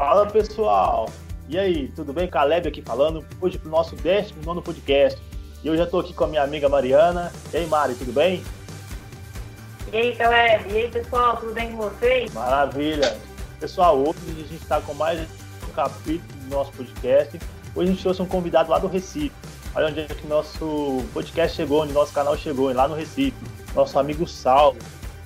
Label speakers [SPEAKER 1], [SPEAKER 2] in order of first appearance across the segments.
[SPEAKER 1] Fala pessoal! E aí, tudo bem? Caleb aqui falando, hoje para o nosso 19 podcast. E eu já estou aqui com a minha amiga Mariana. E aí, Mari, tudo bem?
[SPEAKER 2] E aí, Caleb? E aí, pessoal, tudo bem com vocês?
[SPEAKER 1] Maravilha! Pessoal, hoje a gente está com mais um capítulo do nosso podcast. Hoje a gente trouxe um convidado lá do Recife. Olha onde é que nosso podcast chegou, onde nosso canal chegou, lá no Recife. Nosso amigo Saulo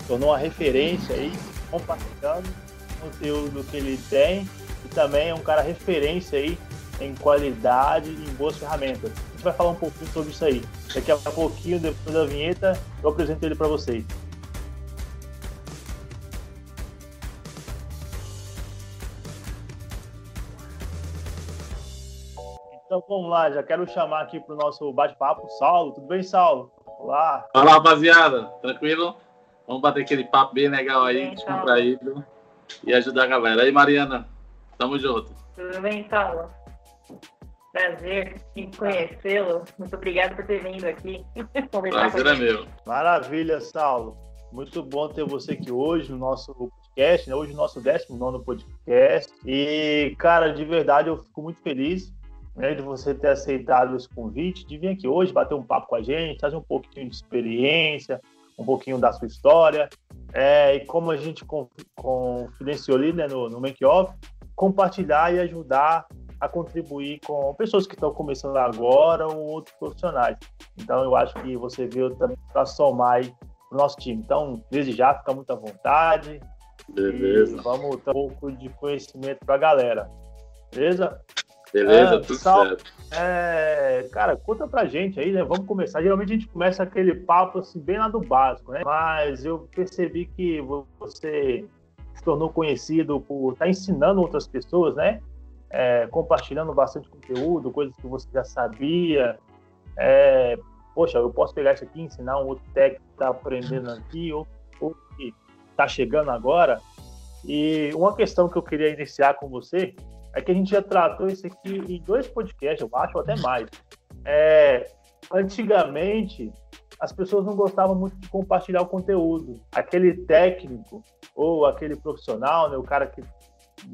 [SPEAKER 1] tornou uma referência aí, compartilhando o conteúdo que ele tem e também é um cara referência aí em qualidade e em boas ferramentas. A gente vai falar um pouquinho sobre isso aí. Daqui a pouquinho, depois da vinheta, eu apresento ele para vocês. Então vamos lá, já quero chamar aqui para o nosso bate-papo Saulo. Tudo bem, Saulo?
[SPEAKER 3] Olá. Olá, rapaziada. Tranquilo? Vamos bater aquele papo bem legal aí, descontraído e ajudar a galera. Aí, Mariana, tamo junto.
[SPEAKER 2] Tudo bem, Saulo? Prazer em conhecê-lo. Muito obrigado por ter vindo aqui
[SPEAKER 3] Prazer é meu.
[SPEAKER 1] Maravilha, Saulo. Muito bom ter você aqui hoje no nosso podcast, né? hoje o nosso 19 podcast. E, cara, de verdade eu fico muito feliz né, de você ter aceitado esse convite, de vir aqui hoje bater um papo com a gente, trazer um pouquinho de experiência, um pouquinho da sua história. É, e como a gente confidenciou ali né, no, no Make-Off, compartilhar e ajudar a contribuir com pessoas que estão começando agora ou outros profissionais. Então, eu acho que você veio também para somar aí o nosso time. Então, desde já, fica muito à vontade.
[SPEAKER 3] Beleza.
[SPEAKER 1] vamos dar um pouco de conhecimento para a galera. Beleza?
[SPEAKER 3] Beleza, é, tudo sal... certo.
[SPEAKER 1] É, cara, conta pra gente aí, né? Vamos começar. Geralmente a gente começa aquele papo assim, bem lá do básico, né? Mas eu percebi que você se tornou conhecido por estar tá ensinando outras pessoas, né? É, compartilhando bastante conteúdo, coisas que você já sabia. É, poxa, eu posso pegar isso aqui e ensinar um outro técnico que está aprendendo aqui, ou, ou que está chegando agora. E uma questão que eu queria iniciar com você é que a gente já tratou isso aqui em dois podcasts, eu acho, ou até mais. É, antigamente, as pessoas não gostavam muito de compartilhar o conteúdo. Aquele técnico ou aquele profissional, né, o cara que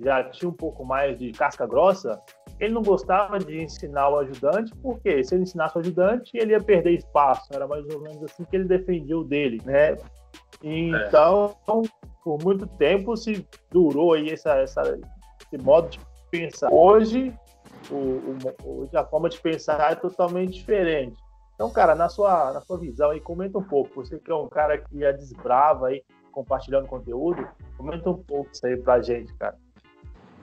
[SPEAKER 1] já tinha um pouco mais de casca grossa, ele não gostava de ensinar o ajudante, porque se ele ensinasse o ajudante, ele ia perder espaço. Era mais ou menos assim que ele defendia o dele, né? Então, é. por muito tempo se durou aí essa, essa, esse modo de pensar. Hoje, o, o, hoje a forma de pensar é totalmente diferente. Então, cara, na sua, na sua visão aí, comenta um pouco. Você que é um cara que é desbrava aí, compartilhando conteúdo, comenta um pouco isso aí pra gente, cara.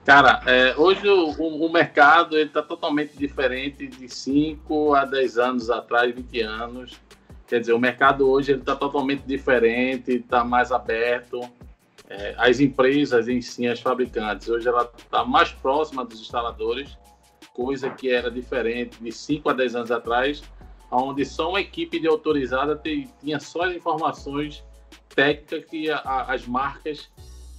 [SPEAKER 3] Cara, é, hoje o, o, mercado está totalmente diferente de 5 a 10 anos atrás, 20 anos. Quer dizer, o mercado hoje está totalmente diferente, está mais aberto é, as empresas em si, as fabricantes, hoje ela está mais próxima dos instaladores, coisa que era diferente de 5 a 10 anos atrás, onde só uma equipe de autorizada tinha só as informações técnicas que a, a, as marcas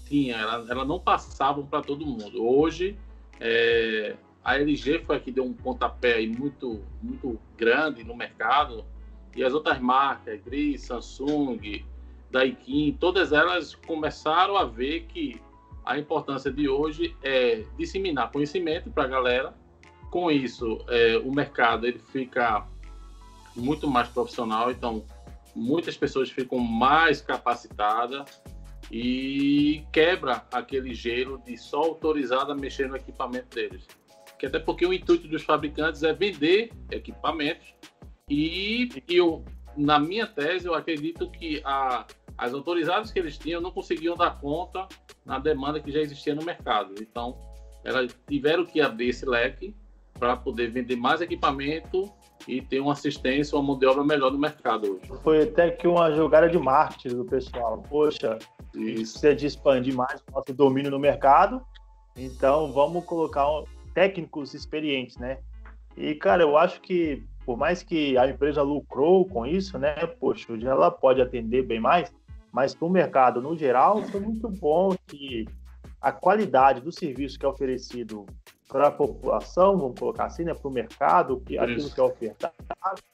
[SPEAKER 3] tinham, elas ela não passavam para todo mundo. Hoje, é, a LG foi a que deu um pontapé aí muito, muito grande no mercado, e as outras marcas, Gris, Samsung, Daikin, todas elas começaram a ver que a importância de hoje é disseminar conhecimento para a galera. Com isso, é, o mercado ele fica muito mais profissional, então muitas pessoas ficam mais capacitadas e quebra aquele gelo de só autorizada mexer no equipamento deles. Que até porque o intuito dos fabricantes é vender equipamentos e eu, na minha tese, eu acredito que a, as autorizadas que eles tinham não conseguiam dar conta na demanda que já existia no mercado. Então, elas tiveram que abrir esse leque para poder vender mais equipamento e ter uma assistência, uma mão de obra melhor no mercado hoje.
[SPEAKER 1] Foi até que uma jogada de marketing do pessoal. Poxa, precisa de expandir mais o nosso domínio no mercado, então vamos colocar técnicos experientes, né? E, cara, eu acho que por mais que a empresa lucrou com isso, né? Poxa, ela pode atender bem mais, mas para o mercado no geral foi muito bom que a qualidade do serviço que é oferecido para a população, vamos colocar assim, né, para o mercado, que aquilo que é ofertado,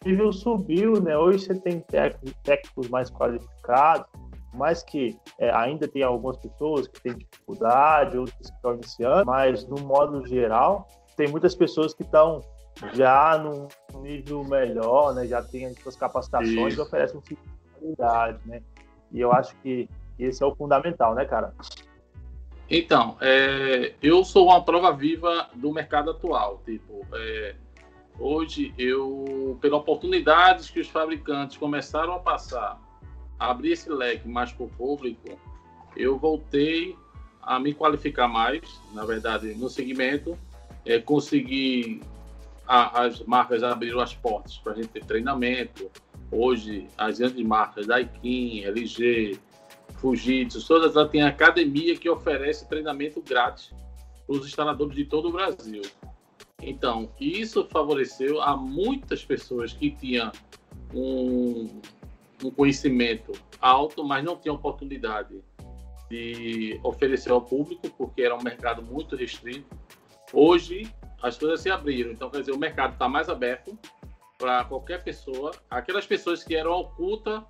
[SPEAKER 1] o nível subiu, né? Hoje você tem técnicos mais qualificados, mais que é, ainda tem algumas pessoas que têm dificuldade, outras que estão iniciando, mas no modo geral, tem muitas pessoas que estão já num nível melhor, né? Já tem as suas capacitações Isso. e oferecem qualidade, né? E eu acho que esse é o fundamental, né, cara?
[SPEAKER 3] Então, é, eu sou uma prova viva do mercado atual. Tipo, é, hoje eu, pelas oportunidades que os fabricantes começaram a passar, a abrir esse leque mais para o público, eu voltei a me qualificar mais, na verdade, no segmento, é, consegui a, as marcas abriram as portas para a gente ter treinamento. Hoje, as grandes marcas, Daikin, LG, Fujitsu, todas elas têm academia que oferece treinamento grátis para os instaladores de todo o Brasil. Então, isso favoreceu a muitas pessoas que tinham um, um conhecimento alto, mas não tinham oportunidade de oferecer ao público, porque era um mercado muito restrito. Hoje, as coisas se abriram. Então, quer dizer, o mercado está mais aberto para qualquer pessoa. Aquelas pessoas que eram ocultas,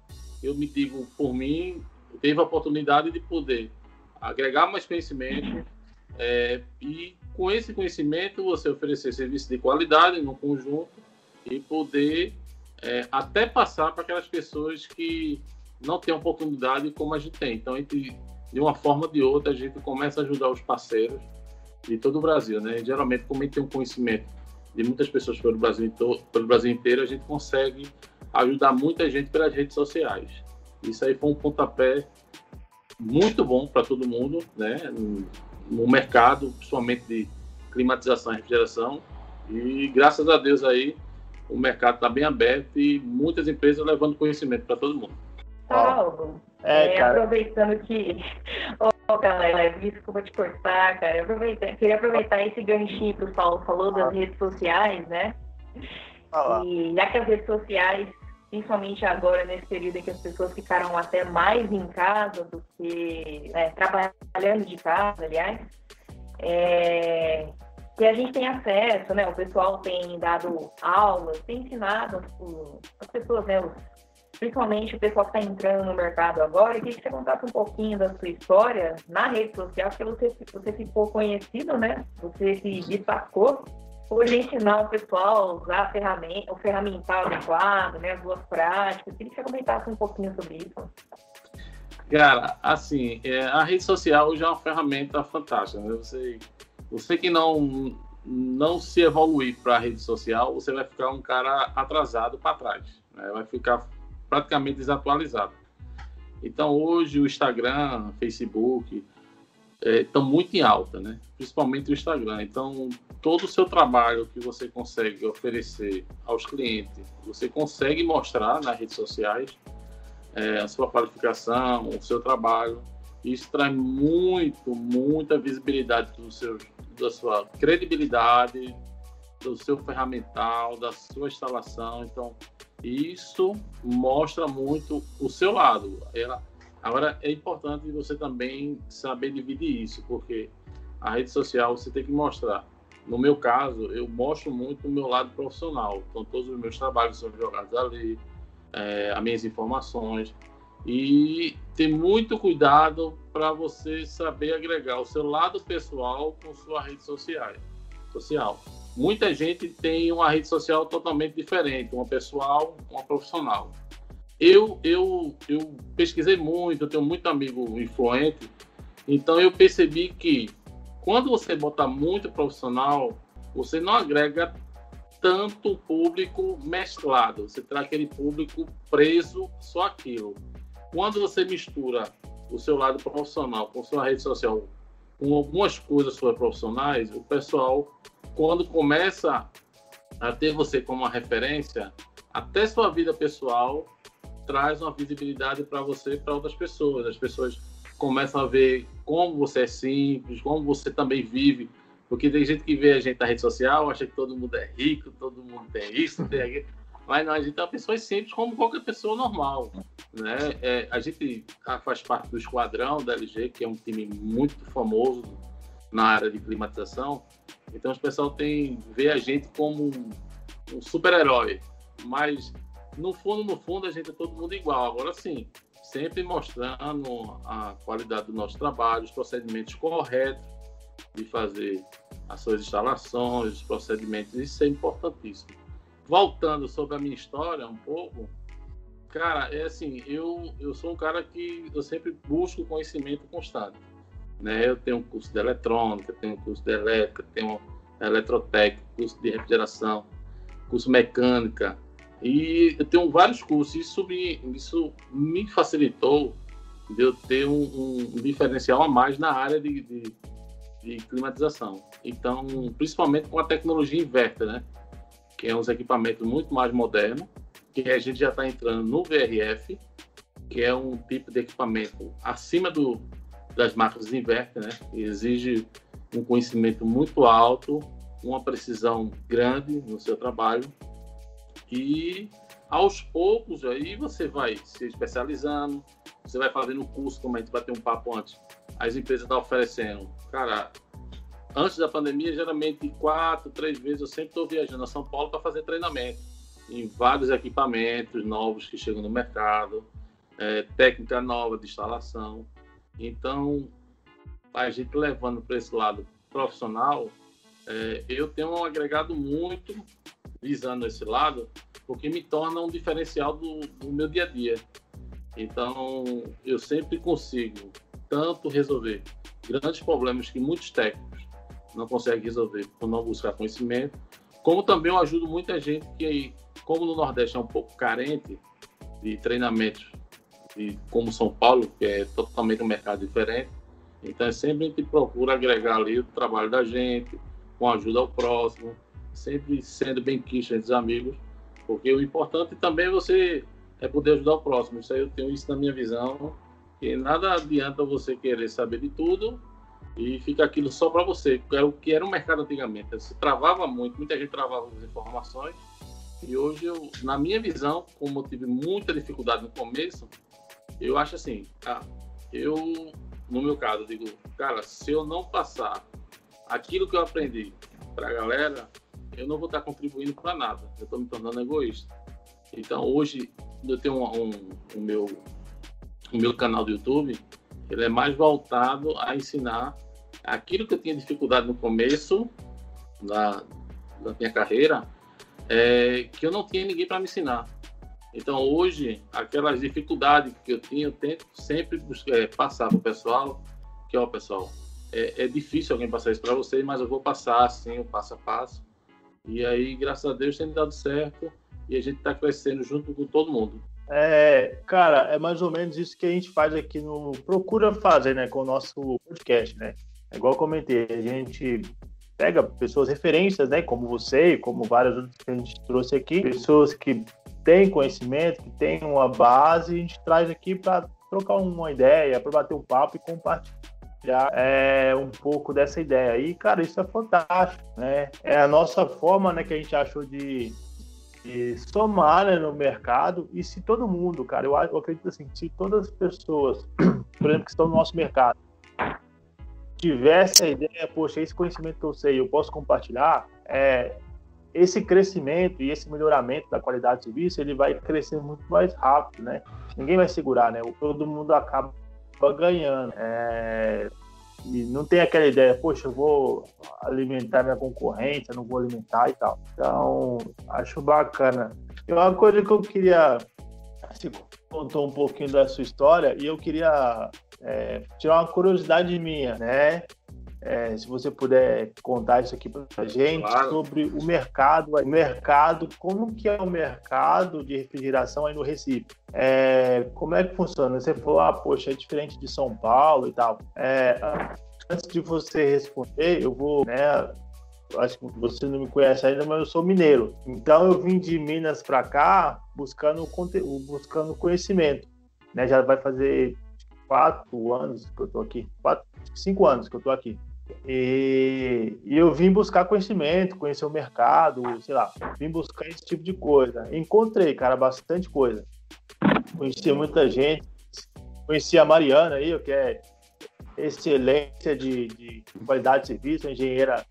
[SPEAKER 3] eu me digo por mim, teve a oportunidade de poder agregar mais conhecimento é, e com esse conhecimento você oferecer serviço de qualidade no conjunto e poder é, até passar para aquelas pessoas que não têm oportunidade como a gente tem. Então, entre, de uma forma ou de outra, a gente começa a ajudar os parceiros de todo o Brasil, né? Geralmente, como a gente tem um conhecimento de muitas pessoas pelo Brasil, pelo Brasil inteiro, a gente consegue ajudar muita gente pelas redes sociais. Isso aí foi um pontapé muito bom para todo mundo, né? No mercado, principalmente de climatização e refrigeração. E graças a Deus aí o mercado está bem aberto e muitas empresas levando conhecimento para todo mundo.
[SPEAKER 2] Paulo, é, é, aproveitando que. Ô, oh, galera, desculpa te cortar, cara. Aproveita... Queria aproveitar esse ganchinho que o Paulo falou das redes sociais, né? E já que as redes sociais, principalmente agora, nesse período em que as pessoas ficaram até mais em casa do que né, trabalhando de casa, aliás, é, que a gente tem acesso, né? O pessoal tem dado aulas, tem ensinado as pessoas, né? Os principalmente o pessoal que está entrando no mercado agora, eu queria que você contasse um pouquinho da sua história na rede social, porque você, você ficou conhecido, né? Você se destacou por ensinar o pessoal a usar a ferramenta, o ferramental adequado, né? As boas práticas. Eu queria que você comentasse um pouquinho sobre isso.
[SPEAKER 3] Cara, assim, é, a rede social hoje é uma ferramenta fantástica. Né? Você, você que não, não se evoluir para a rede social, você vai ficar um cara atrasado para trás. Né? Vai ficar praticamente desatualizado. Então, hoje, o Instagram, Facebook, estão é, muito em alta, né? principalmente o Instagram. Então, todo o seu trabalho que você consegue oferecer aos clientes, você consegue mostrar nas redes sociais é, a sua qualificação, o seu trabalho. Isso traz muito, muita visibilidade do seu, da sua credibilidade, do seu ferramental, da sua instalação. Então, isso mostra muito o seu lado. Ela, agora, é importante você também saber dividir isso, porque a rede social você tem que mostrar. No meu caso, eu mostro muito o meu lado profissional. Então, todos os meus trabalhos são jogados ali, é, as minhas informações. E ter muito cuidado para você saber agregar o seu lado pessoal com sua rede social. social muita gente tem uma rede social totalmente diferente, uma pessoal, uma profissional. Eu, eu, eu pesquisei muito, eu tenho muito amigo influente, então eu percebi que quando você bota muito profissional, você não agrega tanto público mesclado, você traz aquele público preso só aquilo. Quando você mistura o seu lado profissional com sua rede social, com algumas coisas suas profissionais, o pessoal quando começa a ter você como uma referência, até sua vida pessoal traz uma visibilidade para você e para outras pessoas. As pessoas começam a ver como você é simples, como você também vive. Porque tem gente que vê a gente na rede social, acha que todo mundo é rico, todo mundo tem isso, tem aquilo. Mas não, a gente é uma pessoa simples como qualquer pessoa normal. Né? É, a gente faz parte do esquadrão da LG, que é um time muito famoso na área de climatização. Então o pessoal tem vê a gente como um, um super-herói, mas no fundo, no fundo, a gente é todo mundo igual. Agora sim, sempre mostrando a qualidade do nosso trabalho, os procedimentos corretos de fazer as suas instalações, os procedimentos, isso é importantíssimo. Voltando sobre a minha história um pouco, cara, é assim, eu, eu sou um cara que eu sempre busco conhecimento constante. Né? Eu tenho um curso de eletrônica, tenho um curso de elétrica, tenho eletrotécnica, curso de refrigeração, curso mecânica, e eu tenho vários cursos. Isso me, isso me facilitou de eu ter um, um diferencial a mais na área de, de, de, climatização. Então, principalmente com a tecnologia inverter, né? Que é uns equipamentos muito mais modernos, que a gente já está entrando no VRF, que é um tipo de equipamento acima do, das máquinas inverter, né? Que exige um conhecimento muito alto, uma precisão grande no seu trabalho e aos poucos aí você vai se especializando, você vai fazendo curso, como a gente bateu um papo antes. As empresas estão oferecendo, cara, antes da pandemia, geralmente quatro, três vezes eu sempre estou viajando a São Paulo para fazer treinamento em vários equipamentos novos que chegam no mercado, é, técnica nova de instalação. Então, a gente levando para esse lado profissional, é, eu tenho um agregado muito visando esse lado, porque me torna um diferencial do, do meu dia a dia. Então, eu sempre consigo tanto resolver grandes problemas que muitos técnicos não conseguem resolver por não buscar conhecimento, como também eu ajudo muita gente que, como no Nordeste é um pouco carente de treinamentos, de, como São Paulo, que é totalmente um mercado diferente, então é sempre a gente procura agregar ali o trabalho da gente, com ajuda ao próximo, sempre sendo bem quisto entre os amigos, porque o importante também é você é poder ajudar o próximo. Isso aí eu tenho isso na minha visão, que nada adianta você querer saber de tudo e fica aquilo só para você, era o que era o mercado antigamente. Você travava muito, muita gente travava as informações, e hoje, eu, na minha visão, como eu tive muita dificuldade no começo, eu acho assim, eu, no meu caso, digo, cara, se eu não passar aquilo que eu aprendi para a galera, eu não vou estar contribuindo para nada. Eu estou me tornando egoísta. Então, hoje, eu tenho um, um, o, meu, o meu canal do YouTube, ele é mais voltado a ensinar aquilo que eu tinha dificuldade no começo da, da minha carreira, é, que eu não tinha ninguém para me ensinar. Então, hoje, aquelas dificuldades que eu tinha, eu tento sempre buscar, é, passar para o pessoal, que, ó, pessoal, é, é, difícil alguém passar isso para vocês, mas eu vou passar, assim, o passo a passo. E aí, graças a Deus, tem dado certo e a gente está crescendo junto com todo mundo.
[SPEAKER 1] É, cara, é mais ou menos isso que a gente faz aqui no. Procura fazer, né, com o nosso podcast, né? É igual eu comentei, a gente pega pessoas referências, né, como você e como várias outras que a gente trouxe aqui, pessoas que têm conhecimento, que têm uma base, a gente traz aqui para trocar uma ideia, para bater um papo e compartilhar compartilhar é, um pouco dessa ideia. E, cara, isso é fantástico, né? É a nossa forma, né, que a gente achou de, de somar né, no mercado. E se todo mundo, cara, eu, eu acredito assim, se todas as pessoas, por exemplo, que estão no nosso mercado, tivesse a ideia, poxa, esse conhecimento que eu sei, eu posso compartilhar, é, esse crescimento e esse melhoramento da qualidade de serviço, ele vai crescer muito mais rápido, né? Ninguém vai segurar, né? Todo mundo acaba ganhando. É, e não tem aquela ideia, poxa, eu vou alimentar minha concorrência, não vou alimentar e tal. Então, acho bacana. E uma coisa que eu queria. Você contou um pouquinho da sua história e eu queria é, tirar uma curiosidade minha, né? É, se você puder contar isso aqui para a gente claro. sobre o mercado, o mercado, como que é o mercado de refrigeração aí no Recife? É, como é que funciona? Você falou, ah, poxa, é diferente de São Paulo e tal. É, antes de você responder, eu vou, né, acho que você não me conhece ainda, mas eu sou mineiro. Então eu vim de Minas para cá buscando conteúdo, buscando conhecimento. Né? Já vai fazer quatro anos que eu tô aqui, quatro, cinco anos que eu tô aqui. E, e, eu vim buscar conhecimento, conhecer o mercado, sei lá, vim buscar esse tipo de coisa. Encontrei, cara, bastante coisa. Conheci muita gente, conheci a Mariana aí, que é excelência de, de qualidade de serviço, engenheira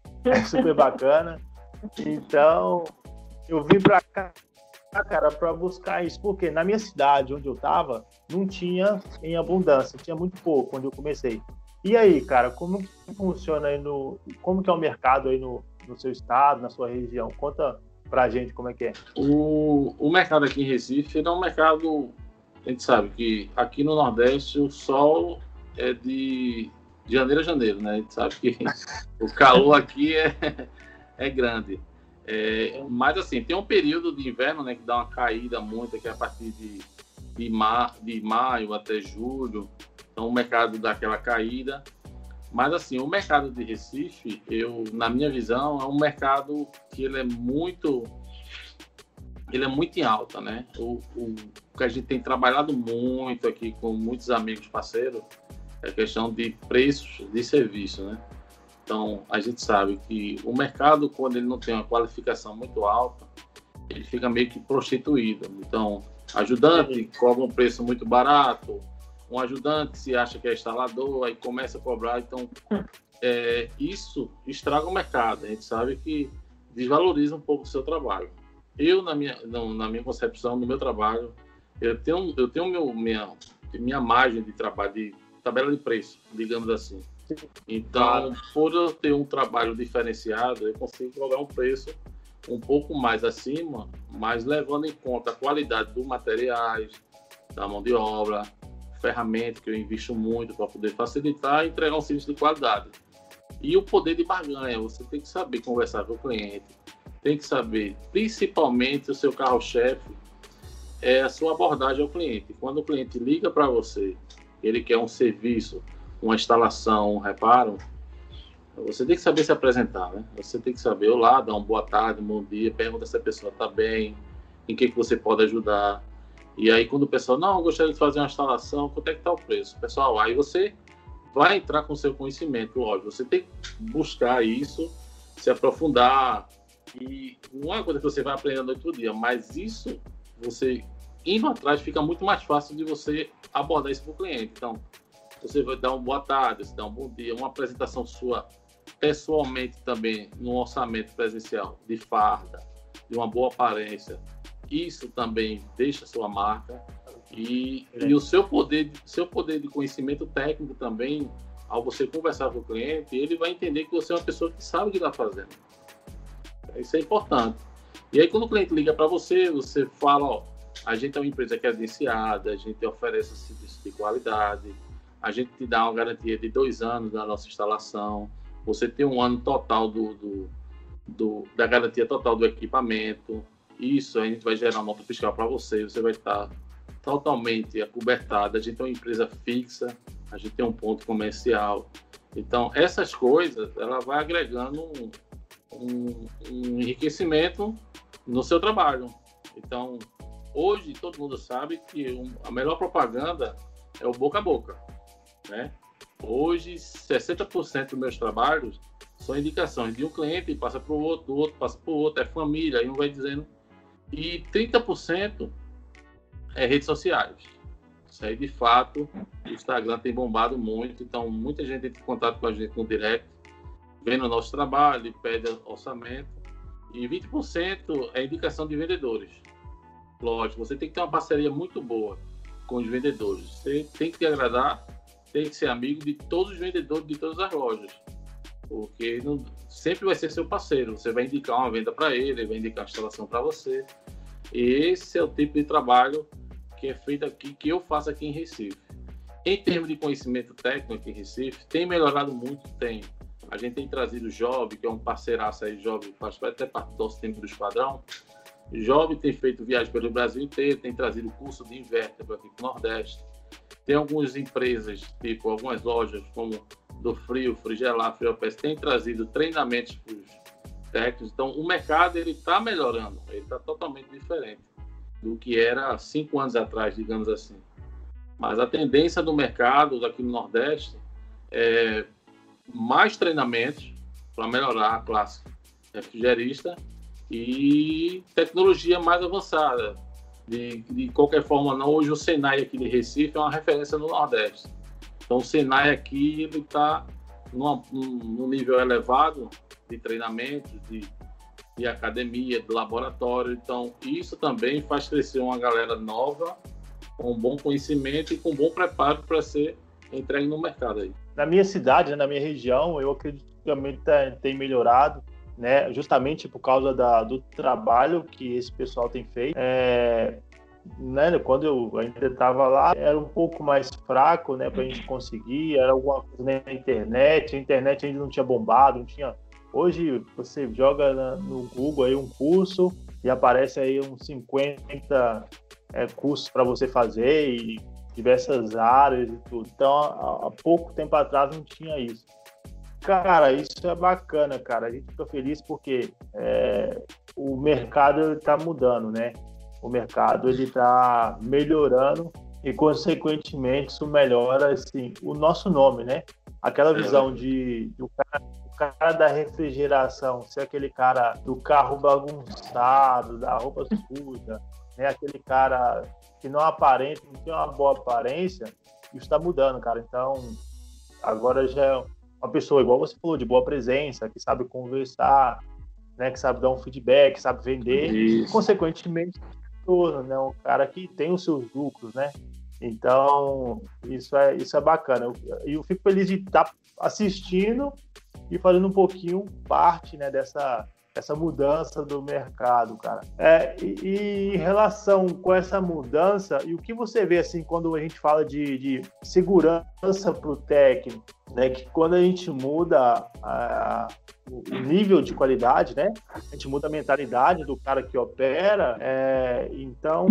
[SPEAKER 1] super bacana. Então, eu vim para cá cara, para buscar isso, porque na minha cidade, onde eu tava, não tinha em abundância, tinha muito pouco onde eu comecei. E aí, cara, como que funciona aí no. Como que é o mercado aí no, no seu estado, na sua região? Conta pra gente como é que é.
[SPEAKER 3] O, o mercado aqui em Recife é um mercado. A gente sabe que aqui no Nordeste o sol é de, janeiro a janeiro, né? A gente sabe que o calor aqui é, é grande. É, mas assim, tem um período de inverno né, que dá uma caída muito, que é a partir de, de, mar, de maio até julho. Então o mercado dá aquela caída. Mas assim, o mercado de Recife, eu, na minha visão, é um mercado que ele é muito ele é muito em alta, né? O, o, o que a gente tem trabalhado muito aqui com muitos amigos parceiros é a questão de preços de serviço, né? Então, a gente sabe que o mercado, quando ele não tem uma qualificação muito alta, ele fica meio que prostituído. Então, ajudante cobra um preço muito barato, um ajudante se acha que é instalador, aí começa a cobrar. Então, é, isso estraga o mercado. A gente sabe que desvaloriza um pouco o seu trabalho. Eu, na minha, na minha concepção, no meu trabalho, eu tenho, eu tenho meu, minha, minha margem de trabalho, de tabela de preço, digamos assim. Então, por eu ter um trabalho diferenciado, eu consigo colocar um preço um pouco mais acima, mas levando em conta a qualidade dos materiais, da mão de obra, ferramenta que eu invisto muito para poder facilitar e entregar um serviço de qualidade. E o poder de barganha, você tem que saber conversar com o cliente, tem que saber, principalmente o seu carro-chefe, é a sua abordagem ao cliente. Quando o cliente liga para você, ele quer um serviço, uma instalação, um reparo, você tem que saber se apresentar, né? Você tem que saber, olá, dar uma boa tarde, um bom dia, pergunta se a pessoa está bem, em que, que você pode ajudar. E aí, quando o pessoal, não, gostaria de fazer uma instalação, quanto é que está o preço? Pessoal, aí você vai entrar com seu conhecimento, lógico. Você tem que buscar isso, se aprofundar. E não é coisa que você vai aprendendo outro dia, mas isso, você indo atrás, fica muito mais fácil de você abordar isso para o cliente. Então, você vai dar uma boa tarde, você dá um bom dia, uma apresentação sua pessoalmente também, no orçamento presencial, de farda, de uma boa aparência, isso também deixa sua marca e, e o seu poder, seu poder de conhecimento técnico também, ao você conversar com o cliente, ele vai entender que você é uma pessoa que sabe o que está fazendo. Isso é importante. E aí, quando o cliente liga para você, você fala: ó, a gente é uma empresa credenciada, a gente oferece serviço de qualidade, a gente te dá uma garantia de dois anos da nossa instalação, você tem um ano total do, do, do da garantia total do equipamento, isso a gente vai gerar nota fiscal para você, você vai estar totalmente acobertado. A gente é uma empresa fixa, a gente tem um ponto comercial. Então, essas coisas, ela vai agregando um, um, um enriquecimento no seu trabalho. Então, hoje todo mundo sabe que um, a melhor propaganda é o boca a boca, né? Hoje, 60% dos meus trabalhos são indicações de um cliente passa para o outro, do outro passa para o outro, é família, aí um vai dizendo e 30% é redes sociais. Isso aí, de fato, o Instagram tem bombado muito, então muita gente entra em contato com a gente no direct, vendo o nosso trabalho, pede orçamento, e 20% é indicação de vendedores. Lógico, você tem que ter uma parceria muito boa com os vendedores. Você tem que agradar, tem que ser amigo de todos os vendedores de todas as lojas porque não, sempre vai ser seu parceiro. Você vai indicar uma venda para ele, ele vai indicar a instalação para você. E esse é o tipo de trabalho que é feito aqui, que eu faço aqui em Recife. Em termos de conhecimento técnico aqui em Recife, tem melhorado muito, tem. A gente tem trazido o Job, que é um parceiraço aí, Job, faz até parte do nosso tempo do esquadrão. Job tem feito viagem pelo Brasil inteiro, tem trazido curso de inverter aqui para o Nordeste. Tem algumas empresas, tipo algumas lojas, como do frio, frigelar, friopes, tem trazido treinamentos para os técnicos. Então, o mercado ele está melhorando, ele está totalmente diferente do que era cinco anos atrás, digamos assim. Mas a tendência do mercado aqui no Nordeste é mais treinamentos para melhorar a classe refrigerista e tecnologia mais avançada. De, de qualquer forma, não, hoje o Senai aqui de Recife é uma referência no Nordeste. Então, o Senai aqui ele está num nível elevado de treinamento, de, de academia, de laboratório. Então, isso também faz crescer uma galera nova, com bom conhecimento e com bom preparo para ser entregue no mercado aí.
[SPEAKER 1] Na minha cidade, né, na minha região, eu acredito que também tem melhorado, né, justamente por causa da, do trabalho que esse pessoal tem feito. É, né, quando eu ainda estava lá, era um pouco mais fraco, né, para a gente conseguir, era alguma coisa na internet, a internet ainda não tinha bombado, não tinha Hoje você joga no Google aí um curso e aparece aí uns 50 é, cursos para você fazer e diversas áreas e tudo. Então, há, há, pouco tempo atrás não tinha isso. Cara, isso é bacana, cara. A gente fica feliz porque é, o mercado está mudando, né? O mercado ele está melhorando e, consequentemente, isso melhora assim, o nosso nome, né? Aquela é. visão de, de o cara cara da refrigeração ser aquele cara do carro bagunçado, da roupa suja, né? aquele cara que não aparenta, não tem uma boa aparência, isso está mudando, cara. Então, agora já é uma pessoa, igual você falou, de boa presença, que sabe conversar, né? que sabe dar um feedback, sabe vender, isso. e, consequentemente, né? um cara que tem os seus lucros, né? Então, isso é, isso é bacana. E eu, eu, fico feliz de estar tá assistindo e fazendo um pouquinho parte né, dessa, essa mudança do mercado, cara. É, e, e, em relação com essa mudança, e o que você vê assim quando a gente fala de, de segurança para o técnico, né? Que quando a gente muda a, o nível de qualidade, né? A gente muda a mentalidade do cara que opera. É, então,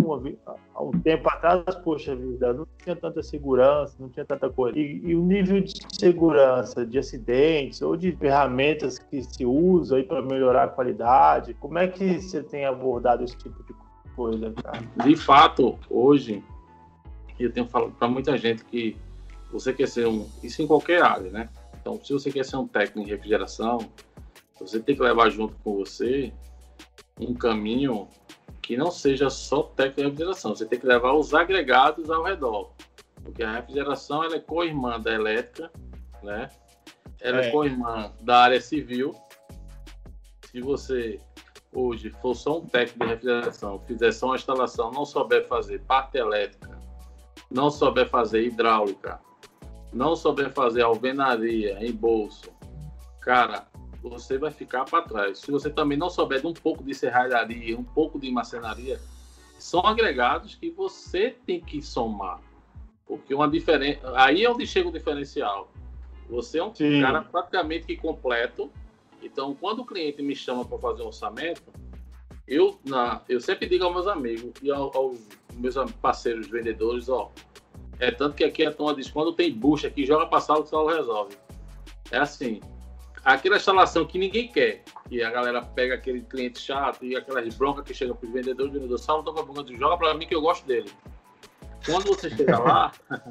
[SPEAKER 1] há um tempo atrás, poxa vida, não tinha tanta segurança, não tinha tanta coisa. E, e o nível de segurança de acidentes ou de ferramentas que se usa para melhorar a qualidade, como é que você tem abordado esse tipo de coisa, cara?
[SPEAKER 3] De fato, hoje, eu tenho falado para muita gente que você quer ser um. Isso em qualquer área, né? Então, se você quer ser um técnico em refrigeração, você tem que levar junto com você um caminho que não seja só técnico em refrigeração. Você tem que levar os agregados ao redor. Porque a refrigeração ela é co-irmã da elétrica, né? Ela é, é co-irmã da área civil. Se você hoje for só um técnico de refrigeração, fizer só uma instalação, não souber fazer parte elétrica, não souber fazer hidráulica, não souber fazer alvenaria em bolso, cara, você vai ficar para trás. Se você também não souber de um pouco de serralharia, um pouco de macenaria, são agregados que você tem que somar. Porque uma diferença. Aí é onde chega o diferencial. Você é um Sim. cara praticamente que completo. Então, quando o cliente me chama para fazer um orçamento, eu, na, eu sempre digo aos meus amigos e aos, aos meus parceiros vendedores, ó, é tanto que aqui a turma diz, quando tem bucha aqui, joga para sala que sala resolve. É assim. Aquela instalação que ninguém quer, que a galera pega aquele cliente chato e aquelas broncas que chega para vendedores, o vendedor salva toca a boca e joga para mim que eu gosto dele. Quando você chega lá,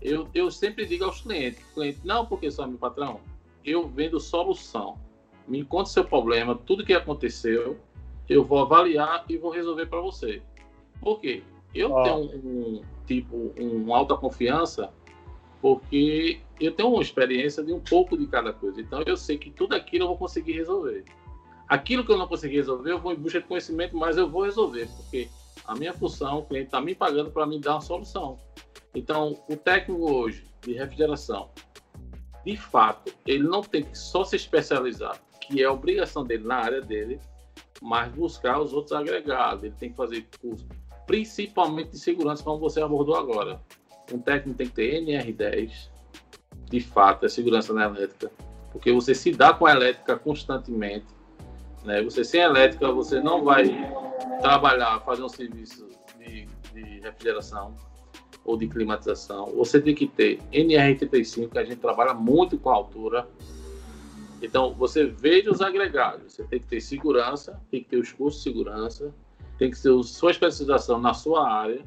[SPEAKER 3] eu, eu sempre digo aos clientes, cliente, não porque só meu patrão, eu vendo solução. Me conta seu problema, tudo que aconteceu, eu vou avaliar e vou resolver para você. Por quê? Eu oh. tenho um, tipo uma alta confiança porque eu tenho uma experiência de um pouco de cada coisa. Então eu sei que tudo aquilo eu vou conseguir resolver. Aquilo que eu não consegui resolver, eu vou em busca de conhecimento, mas eu vou resolver, porque a minha função, o cliente está me pagando para me dar uma solução. Então, o técnico hoje de refrigeração, de fato, ele não tem que só se especializar, que é obrigação dele na área dele, mas buscar os outros agregados. Ele tem que fazer curso principalmente de segurança, como você abordou agora. Um técnico tem que ter NR10, de fato, é segurança na elétrica, porque você se dá com a elétrica constantemente. Né? Você sem elétrica, você não vai trabalhar, fazer um serviço de, de refrigeração ou de climatização. Você tem que ter NR35, que a gente trabalha muito com a altura. Então, você veja os agregados. Você tem que ter segurança, tem que ter os cursos de segurança, tem que ter sua especialização na sua área,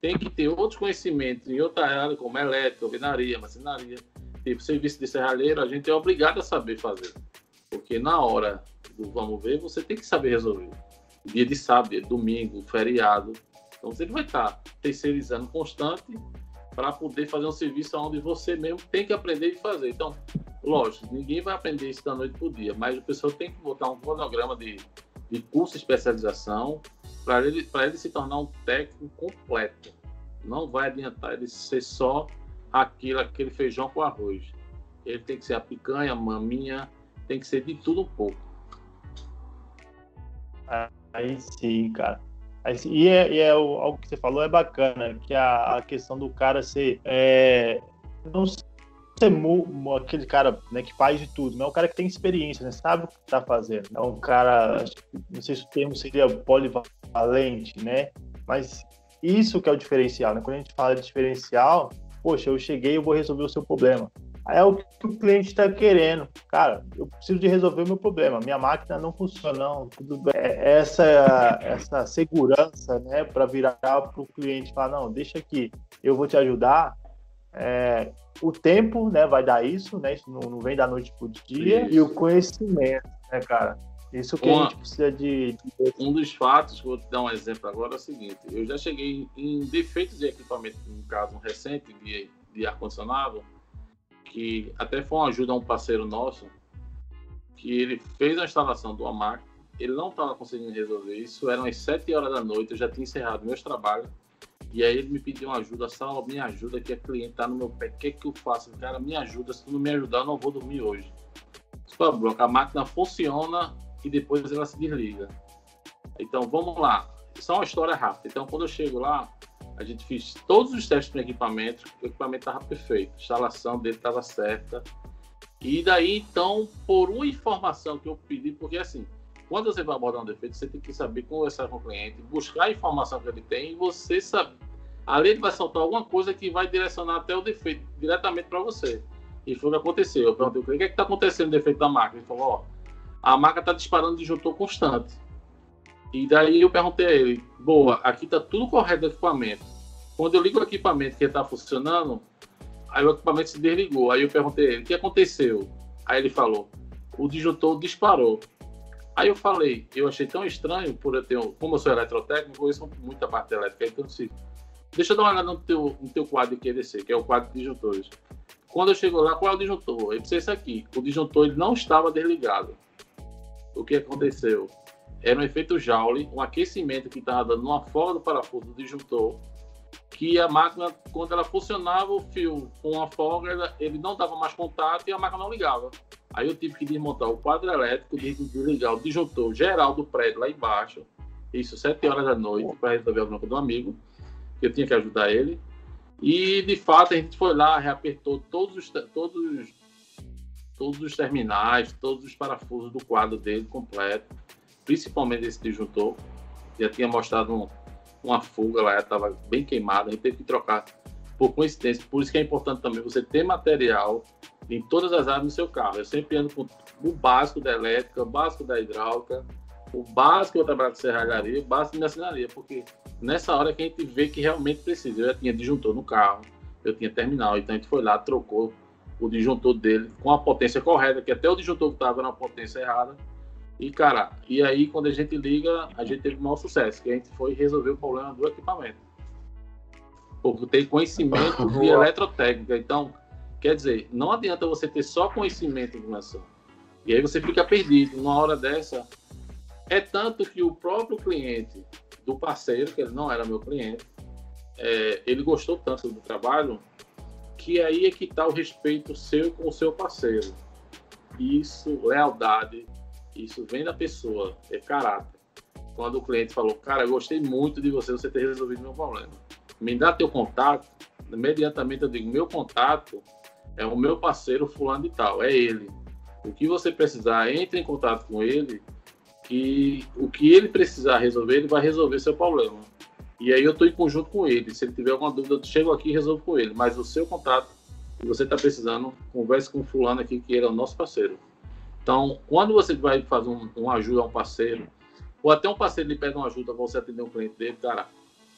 [SPEAKER 3] tem que ter outros conhecimentos em outra área, como elétrica, alvenaria, marcenaria, tipo serviço de serralheiro, a gente é obrigado a saber fazer. Porque na hora do vamos ver, você tem que saber resolver. Dia de sábado, domingo, feriado. Então você vai estar terceirizando constante para poder fazer um serviço onde você mesmo tem que aprender e fazer. Então, lógico, ninguém vai aprender isso da noite para o dia, mas o pessoal tem que botar um cronograma de de curso de especialização para ele, ele se tornar um técnico completo. Não vai adiantar ele ser só aquilo, aquele feijão com arroz. Ele tem que ser a picanha, a maminha, tem que ser de tudo um pouco.
[SPEAKER 1] Aí sim, cara. Aí, e é, e é o, algo que você falou é bacana, que a, a questão do cara ser. É, não ser aquele cara né, que faz de tudo, mas é um cara que tem experiência, né, sabe o que está fazendo. É um cara, não sei se o termo seria polivalente, né? Mas isso que é o diferencial, né? Quando a gente fala de diferencial, poxa, eu cheguei, eu vou resolver o seu problema. É o que o cliente está querendo. Cara, eu preciso de resolver o meu problema. Minha máquina não funciona, não. Tudo bem. É essa, essa segurança, né, para virar para o cliente falar, não, deixa aqui, eu vou te ajudar. É, o tempo, né, vai dar isso, né? Isso não, não vem da noite para o dia. Isso. E o conhecimento, né, cara? Isso que Uma, a gente precisa de, de,
[SPEAKER 3] Um dos fatos, vou te dar um exemplo agora, é o seguinte: eu já cheguei em defeitos de equipamento, no caso um recente de, de ar-condicionado, que até foi uma ajuda a um parceiro nosso, que ele fez a instalação do AMAC, ele não estava conseguindo resolver isso, eram as 7 horas da noite, eu já tinha encerrado meus trabalhos, e aí ele me pediu uma ajuda, Sal, me ajuda, que a cliente tá no meu pé, o que é que eu faço? Cara, me ajuda, se tu não me ajudar, eu não vou dormir hoje. Pô, a máquina funciona e depois ela se desliga. Então, vamos lá. Só uma história rápida. Então, quando eu chego lá, a gente fez todos os testes no equipamento, o equipamento estava perfeito, a instalação dele estava certa. E daí, então, por uma informação que eu pedi, porque assim, quando você vai abordar um defeito, você tem que saber conversar com o cliente, buscar a informação que ele tem e você sabe. Ali ele vai soltar alguma coisa que vai direcionar até o defeito diretamente para você. E foi o que aconteceu. Eu perguntei o que é está acontecendo no defeito da máquina. Ele falou: ó, a máquina está disparando disjuntor constante. E daí eu perguntei a ele, boa, aqui tá tudo correto do equipamento. Quando eu ligo o equipamento que está funcionando, aí o equipamento se desligou. Aí eu perguntei a ele, o que aconteceu? Aí ele falou, o disjuntor disparou. Aí eu falei, eu achei tão estranho, por eu ter, como eu sou eletrotécnico, eu conheço muita parte elétrica, então disse, deixa eu dar uma olhada no teu, no teu quadro de QDC, que é o quadro de disjuntores. Quando eu chego lá, qual é o disjuntor? Ele disse esse aqui. O disjuntor ele não estava desligado. O que aconteceu? era um efeito Joule, um aquecimento que estava dando uma folga do parafuso do disjuntor, que a máquina, quando ela funcionava, o fio com uma folga, ele não dava mais contato e a máquina não ligava. Aí eu tive que desmontar o quadro elétrico, desligar o disjuntor geral do prédio lá embaixo, isso sete horas da noite, para resolver a bronca do amigo, que eu tinha que ajudar ele. E, de fato, a gente foi lá, reapertou todos os, todos, todos os terminais, todos os parafusos do quadro dele completo principalmente esse disjuntor. Já tinha mostrado um, uma fuga lá, estava bem queimada, a gente teve que trocar por coincidência. Por isso que é importante também você ter material em todas as áreas do seu carro. Eu sempre ando com o básico da elétrica, o básico da hidráulica, o básico eu trabalho com serralharia, o básico de marcenaria, porque nessa hora que a gente vê que realmente precisa. Eu já tinha disjuntor no carro, eu tinha terminal, então a gente foi lá, trocou o disjuntor dele com a potência correta, que até o disjuntor que estava na potência errada, e, cara, e aí quando a gente liga, a gente teve o maior sucesso, que a gente foi resolver o problema do equipamento. Porque tem conhecimento de eletrotécnica. Então, quer dizer, não adianta você ter só conhecimento de iluminação. E aí você fica perdido. Numa hora dessa, é tanto que o próprio cliente do parceiro, que ele não era meu cliente, é, ele gostou tanto do trabalho, que aí é que está o respeito seu com o seu parceiro. Isso, lealdade, isso vem da pessoa, é caráter. Quando o cliente falou, cara, eu gostei muito de você, você ter resolvido meu problema. Me dá teu contato, imediatamente eu digo, meu contato é o meu parceiro fulano de tal, é ele. O que você precisar, entre em contato com ele, que o que ele precisar resolver, ele vai resolver seu problema. E aí eu estou em conjunto com ele. Se ele tiver alguma dúvida, eu chego aqui e resolvo com ele. Mas o seu contato, que você está precisando, converse com fulano aqui, que ele é o nosso parceiro. Então, quando você vai fazer um, uma ajuda a um parceiro, ou até um parceiro lhe pede uma ajuda para você atender um cliente dele, cara,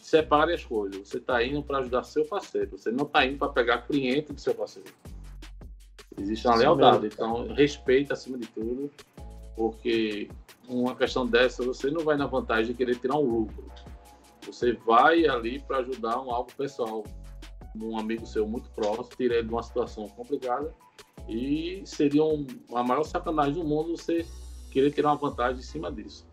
[SPEAKER 3] separe as coisas. Você está indo para ajudar seu parceiro, você não está indo para pegar cliente do seu parceiro. Existe uma Sim, lealdade, mesmo. então respeita acima de tudo, porque uma questão dessa você não vai na vantagem de querer tirar um lucro. Você vai ali para ajudar um algo pessoal, um amigo seu muito próximo, tirar ele de uma situação complicada e seria um, a maior sacanagem do mundo você querer tirar uma vantagem em cima disso.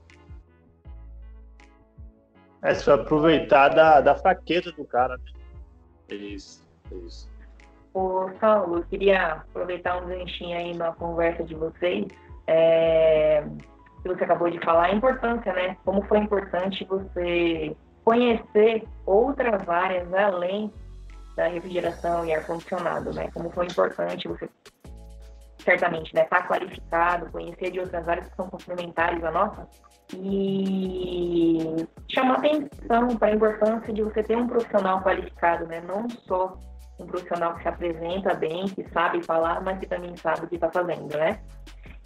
[SPEAKER 1] É, se aproveitar da, da fraqueza do cara.
[SPEAKER 3] Né? Isso, isso.
[SPEAKER 2] Ô, Saulo, eu queria aproveitar um ganchinho aí na conversa de vocês. É, que você acabou de falar, a importância, né? Como foi importante você conhecer outras áreas além da refrigeração e ar-condicionado, né? Como foi importante você, certamente, né? Estar tá qualificado, conhecer de outras áreas que são complementares à nossa e chamar atenção para a importância de você ter um profissional qualificado, né? Não só um profissional que se apresenta bem, que sabe falar, mas que também sabe o que está fazendo, né?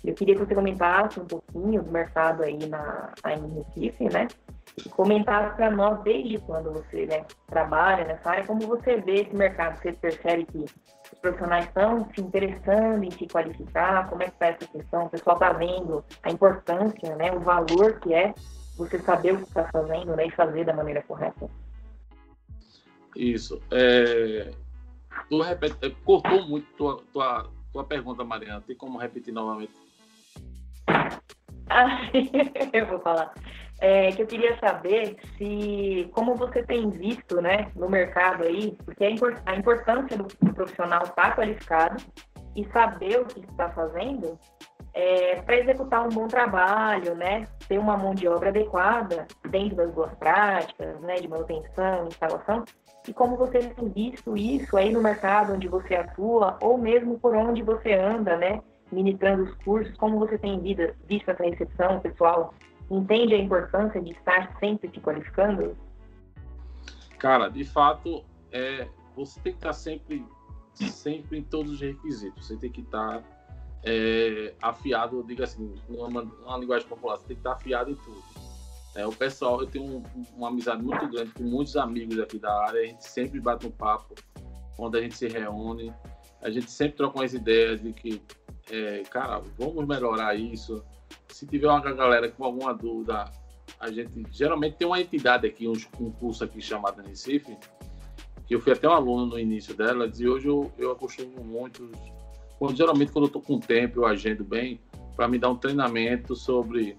[SPEAKER 2] Eu queria que você comentasse um pouquinho do mercado aí, na, aí em Recife, né? Comentasse para nós desde quando você né, trabalha nessa área, como você vê esse mercado, você percebe que os profissionais estão se interessando em se qualificar, como é que está essa questão, o pessoal está vendo a importância, né, o valor que é você saber o que está fazendo né, e fazer da maneira correta.
[SPEAKER 3] Isso. É... Tu repete... É, cortou muito tua, tua, tua pergunta, Mariana. Tem como repetir novamente?
[SPEAKER 2] Ah, eu vou falar. É, que eu queria saber se, como você tem visto, né, no mercado aí, porque a importância do profissional estar tá qualificado e saber o que está fazendo é, para executar um bom trabalho, né, ter uma mão de obra adequada dentro das boas práticas, né, de manutenção, instalação, e como você tem visto isso aí no mercado onde você atua, ou mesmo por onde você anda, né, ministrando os cursos, como você tem visto essa recepção, pessoal entende a importância de estar sempre se qualificando?
[SPEAKER 3] Cara, de fato, é, você tem que estar sempre, sempre em todos os requisitos. Você tem que estar é, afiado, diga assim, numa, numa linguagem popular, você tem que estar afiado em tudo. É, o pessoal, eu tenho um, uma amizade muito grande com muitos amigos aqui da área, a gente sempre bate um papo quando a gente se reúne, a gente sempre troca umas ideias de que, é, cara, vamos melhorar isso, se tiver uma galera com alguma dúvida, a gente geralmente tem uma entidade aqui, um, curso aqui chamado Recife, que eu fui até um aluno no início dela, e hoje eu, eu acostumo muito, quando, geralmente quando eu estou com tempo, eu agendo bem, para me dar um treinamento sobre,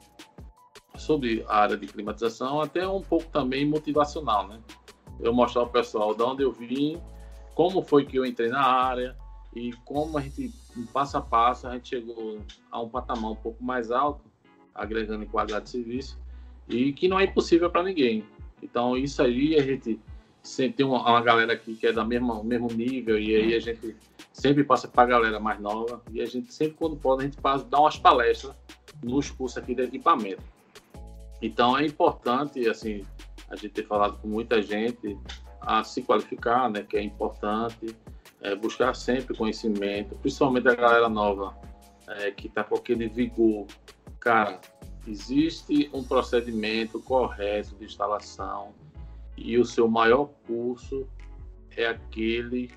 [SPEAKER 3] sobre a área de climatização, até um pouco também motivacional, né? Eu mostrar ao pessoal de onde eu vim, como foi que eu entrei na área, e como a gente, passo a passo, a gente chegou a um patamar um pouco mais alto, agregando em qualidade de serviço, e que não é impossível para ninguém. Então, isso aí a gente sempre tem uma, uma, galera aqui que é da mesma mesmo nível, e aí a gente sempre passa para a galera mais nova, e a gente sempre, quando pode, a gente passa, dá umas palestras nos cursos aqui de equipamento. Então, é importante, assim, a gente ter falado com muita gente a se qualificar, né, que é importante, é, buscar sempre conhecimento, principalmente a galera nova é, que está com aquele vigor. Cara, existe um procedimento correto de instalação e o seu maior curso é aquele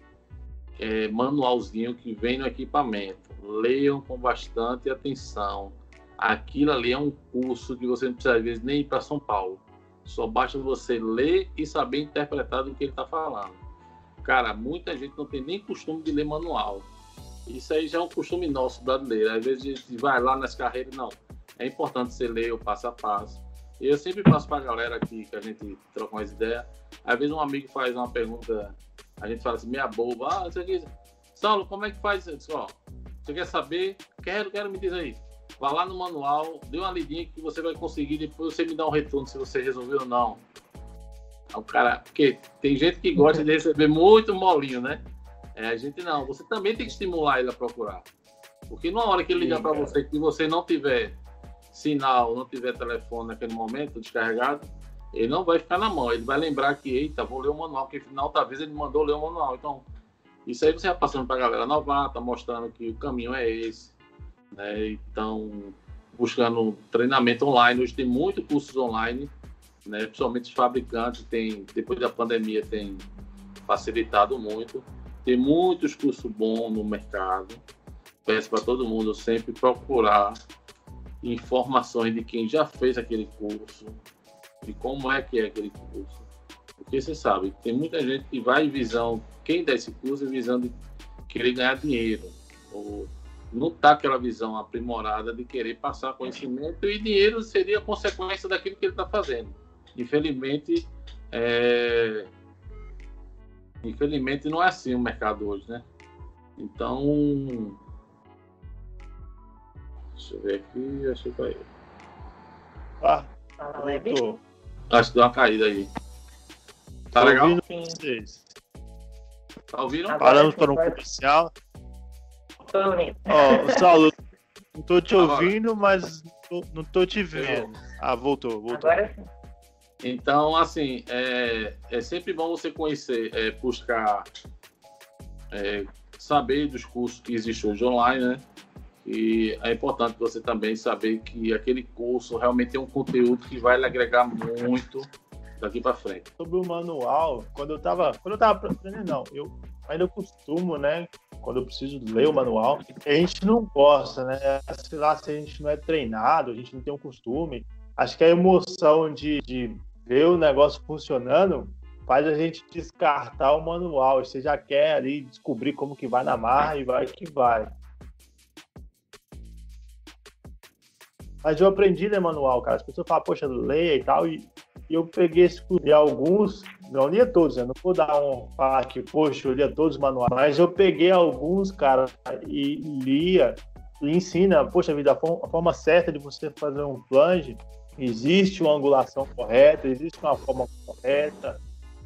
[SPEAKER 3] é, manualzinho que vem no equipamento. Leiam com bastante atenção. Aquilo ali é um curso que você não precisa, às vezes, nem ir para São Paulo. Só basta você ler e saber interpretar do que ele está falando. Cara, muita gente não tem nem costume de ler manual. Isso aí já é um costume nosso brasileiro. Às vezes a gente vai lá nas carreiras, não. É importante você ler o passo a passo. E eu sempre passo para a galera aqui que a gente troca umas ideias. Às vezes um amigo faz uma pergunta, a gente fala assim, meia boba, ah, você quer... Saulo, como é que faz isso? Você quer saber? Quero, quero, me diz aí. Vá lá no manual, dê uma lidinha que você vai conseguir, depois você me dá um retorno se você resolveu ou não. O cara, porque tem gente que gosta de receber muito molinho, né? É, a gente não. Você também tem que estimular ele a procurar. Porque numa hora que ele ligar para você que você não tiver sinal, não tiver telefone naquele momento descarregado, ele não vai ficar na mão. Ele vai lembrar que, eita, vou ler o manual, porque afinal, talvez ele mandou ler o manual. Então, isso aí você vai passando para a galera novata, mostrando que o caminho é esse. Né? Então, buscando treinamento online. Hoje tem muitos cursos online né? Principalmente os fabricantes tem, depois da pandemia, tem facilitado muito. Tem muitos cursos bons no mercado. Peço para todo mundo sempre procurar informações de quem já fez aquele curso, de como é que é aquele curso. Porque você sabe, tem muita gente que vai em visão, quem dá esse curso, em visão de querer ganhar dinheiro. Ou não está aquela visão aprimorada de querer passar conhecimento e dinheiro seria consequência daquilo que ele está fazendo. Infelizmente, é... infelizmente não é assim o mercado hoje, né? Então, deixa eu ver aqui, acho que caiu.
[SPEAKER 1] Ah,
[SPEAKER 2] voltou.
[SPEAKER 3] Acho que deu uma caída aí. Tá Tô legal?
[SPEAKER 1] Vocês.
[SPEAKER 3] Tá ouvindo?
[SPEAKER 1] Paramos para um comercial.
[SPEAKER 2] Tô ouvindo.
[SPEAKER 1] Ó, oh, Saulo, não tô te ouvindo, mas não tô te vendo. Ah, voltou, voltou.
[SPEAKER 2] Agora sim.
[SPEAKER 3] Então, assim, é, é sempre bom você conhecer, é, buscar, é, saber dos cursos que existem hoje online, né? E é importante você também saber que aquele curso realmente é um conteúdo que vai lhe agregar muito daqui para frente.
[SPEAKER 1] Sobre o manual, quando eu tava, quando eu tava aprendendo, não, eu ainda costumo, né, quando eu preciso ler o manual, a gente não gosta, né? Sei lá, se a gente não é treinado, a gente não tem um costume. Acho que a emoção de, de ver o negócio funcionando faz a gente descartar o manual. Você já quer ali descobrir como que vai na marra e vai que vai. Mas eu aprendi ler manual, cara. As pessoas falam, poxa, leia e tal. E e eu peguei escolhi alguns, não lia todos, né? não vou dar um falar que, poxa, eu lia todos os manuais, mas eu peguei alguns, cara, e lia, e ensina, poxa vida, a forma certa de você fazer um plunge, existe uma angulação correta, existe uma forma correta,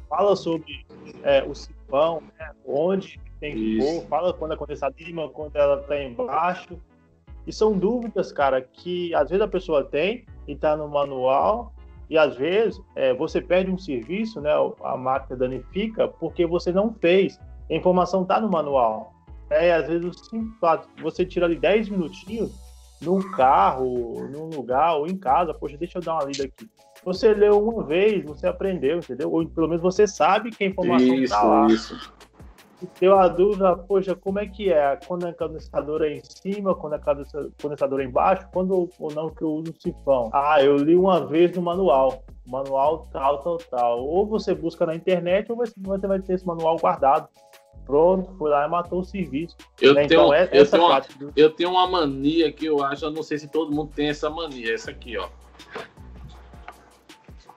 [SPEAKER 1] fala sobre é, o sifão, né? onde tem que pôr, fala quando acontece acima, quando ela está embaixo. E são dúvidas, cara, que às vezes a pessoa tem e está no manual e às vezes é, você perde um serviço, né, a máquina danifica porque você não fez. A informação está no manual. É, e às vezes você tira ali 10 minutinhos num carro, num lugar ou em casa, poxa, deixa eu dar uma lida aqui. Você leu uma vez, você aprendeu, entendeu? Ou pelo menos você sabe que a informação está lá. Isso deu a dúvida, poxa, como é que é? Quando a condensadora é em cima, quando a condensadora é embaixo, quando ou não que eu uso o sifão? Ah, eu li uma vez no manual. Manual tal, tal, tal. Ou você busca na internet, ou você vai ter esse manual guardado. Pronto, foi lá e matou o serviço.
[SPEAKER 3] Eu, né? tenho, então, é, eu, tenho uma, do... eu tenho uma mania que eu acho, eu não sei se todo mundo tem essa mania, essa aqui, ó.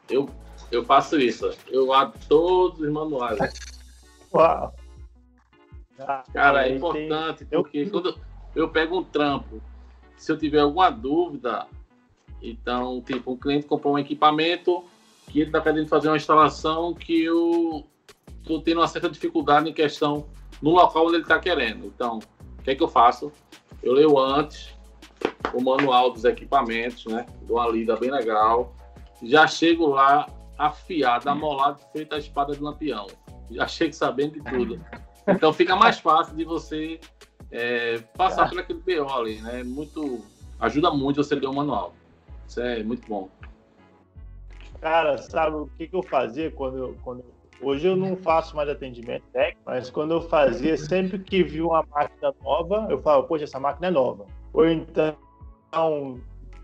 [SPEAKER 3] Eu, eu faço isso, eu guardo todos os manuais.
[SPEAKER 1] Uau!
[SPEAKER 3] Cara, é importante, porque eu... quando eu pego um trampo, se eu tiver alguma dúvida, então, tipo, um cliente comprou um equipamento que ele está querendo fazer uma instalação que eu estou tendo uma certa dificuldade em questão no local onde ele está querendo. Então, o que é que eu faço? Eu leio antes o manual dos equipamentos, né? Dou uma lida bem legal. Já chego lá afiado, amolado, feito a espada de lampião. Já chego sabendo de tudo. Então fica mais fácil de você é, passar por aquele BO ali, né? Muito, ajuda muito você ler o manual. Isso é muito bom.
[SPEAKER 1] Cara, sabe o que, que eu fazia quando eu, quando Hoje eu não faço mais atendimento técnico, mas quando eu fazia, sempre que vi uma máquina nova, eu falava, poxa, essa máquina é nova. Ou então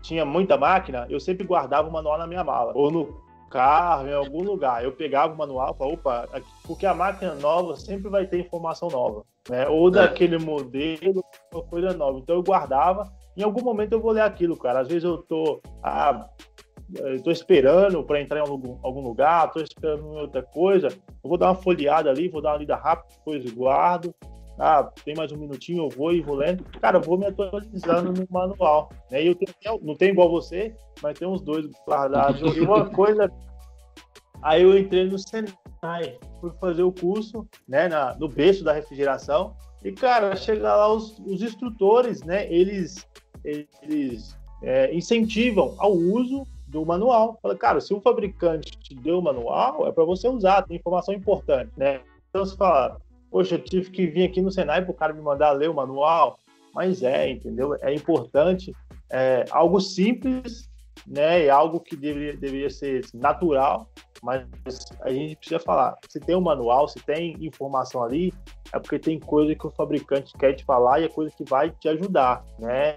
[SPEAKER 1] tinha muita máquina, eu sempre guardava o manual na minha mala. Ou no carro, em algum lugar. Eu pegava o manual e falava, opa, porque a máquina nova sempre vai ter informação nova, né? Ou é. daquele modelo, uma coisa nova. Então eu guardava, em algum momento eu vou ler aquilo, cara. Às vezes eu tô, ah, eu tô esperando para entrar em algum, algum lugar, tô esperando outra coisa, eu vou dar uma folheada ali, vou dar uma lida rápida, depois guardo. Ah, tem mais um minutinho, eu vou e vou lendo. Cara, vou me atualizando no manual. Né? E eu tenho, não tem igual você, mas tem uns dois guardados. E uma coisa. Aí eu entrei no Senai, fui fazer o curso, né, na, no berço da refrigeração. E, cara, chega lá os, os instrutores, né, eles, eles é, incentivam ao uso do manual. Fala, cara, se o fabricante te deu o manual, é para você usar, tem informação importante, né? Então, você fala, poxa, eu tive que vir aqui no Senai para o cara me mandar ler o manual. Mas é, entendeu? É importante, é algo simples, né? E algo que deveria, deveria ser natural, mas a gente precisa falar. Se tem um manual, se tem informação ali, é porque tem coisa que o fabricante quer te falar e é coisa que vai te ajudar, né?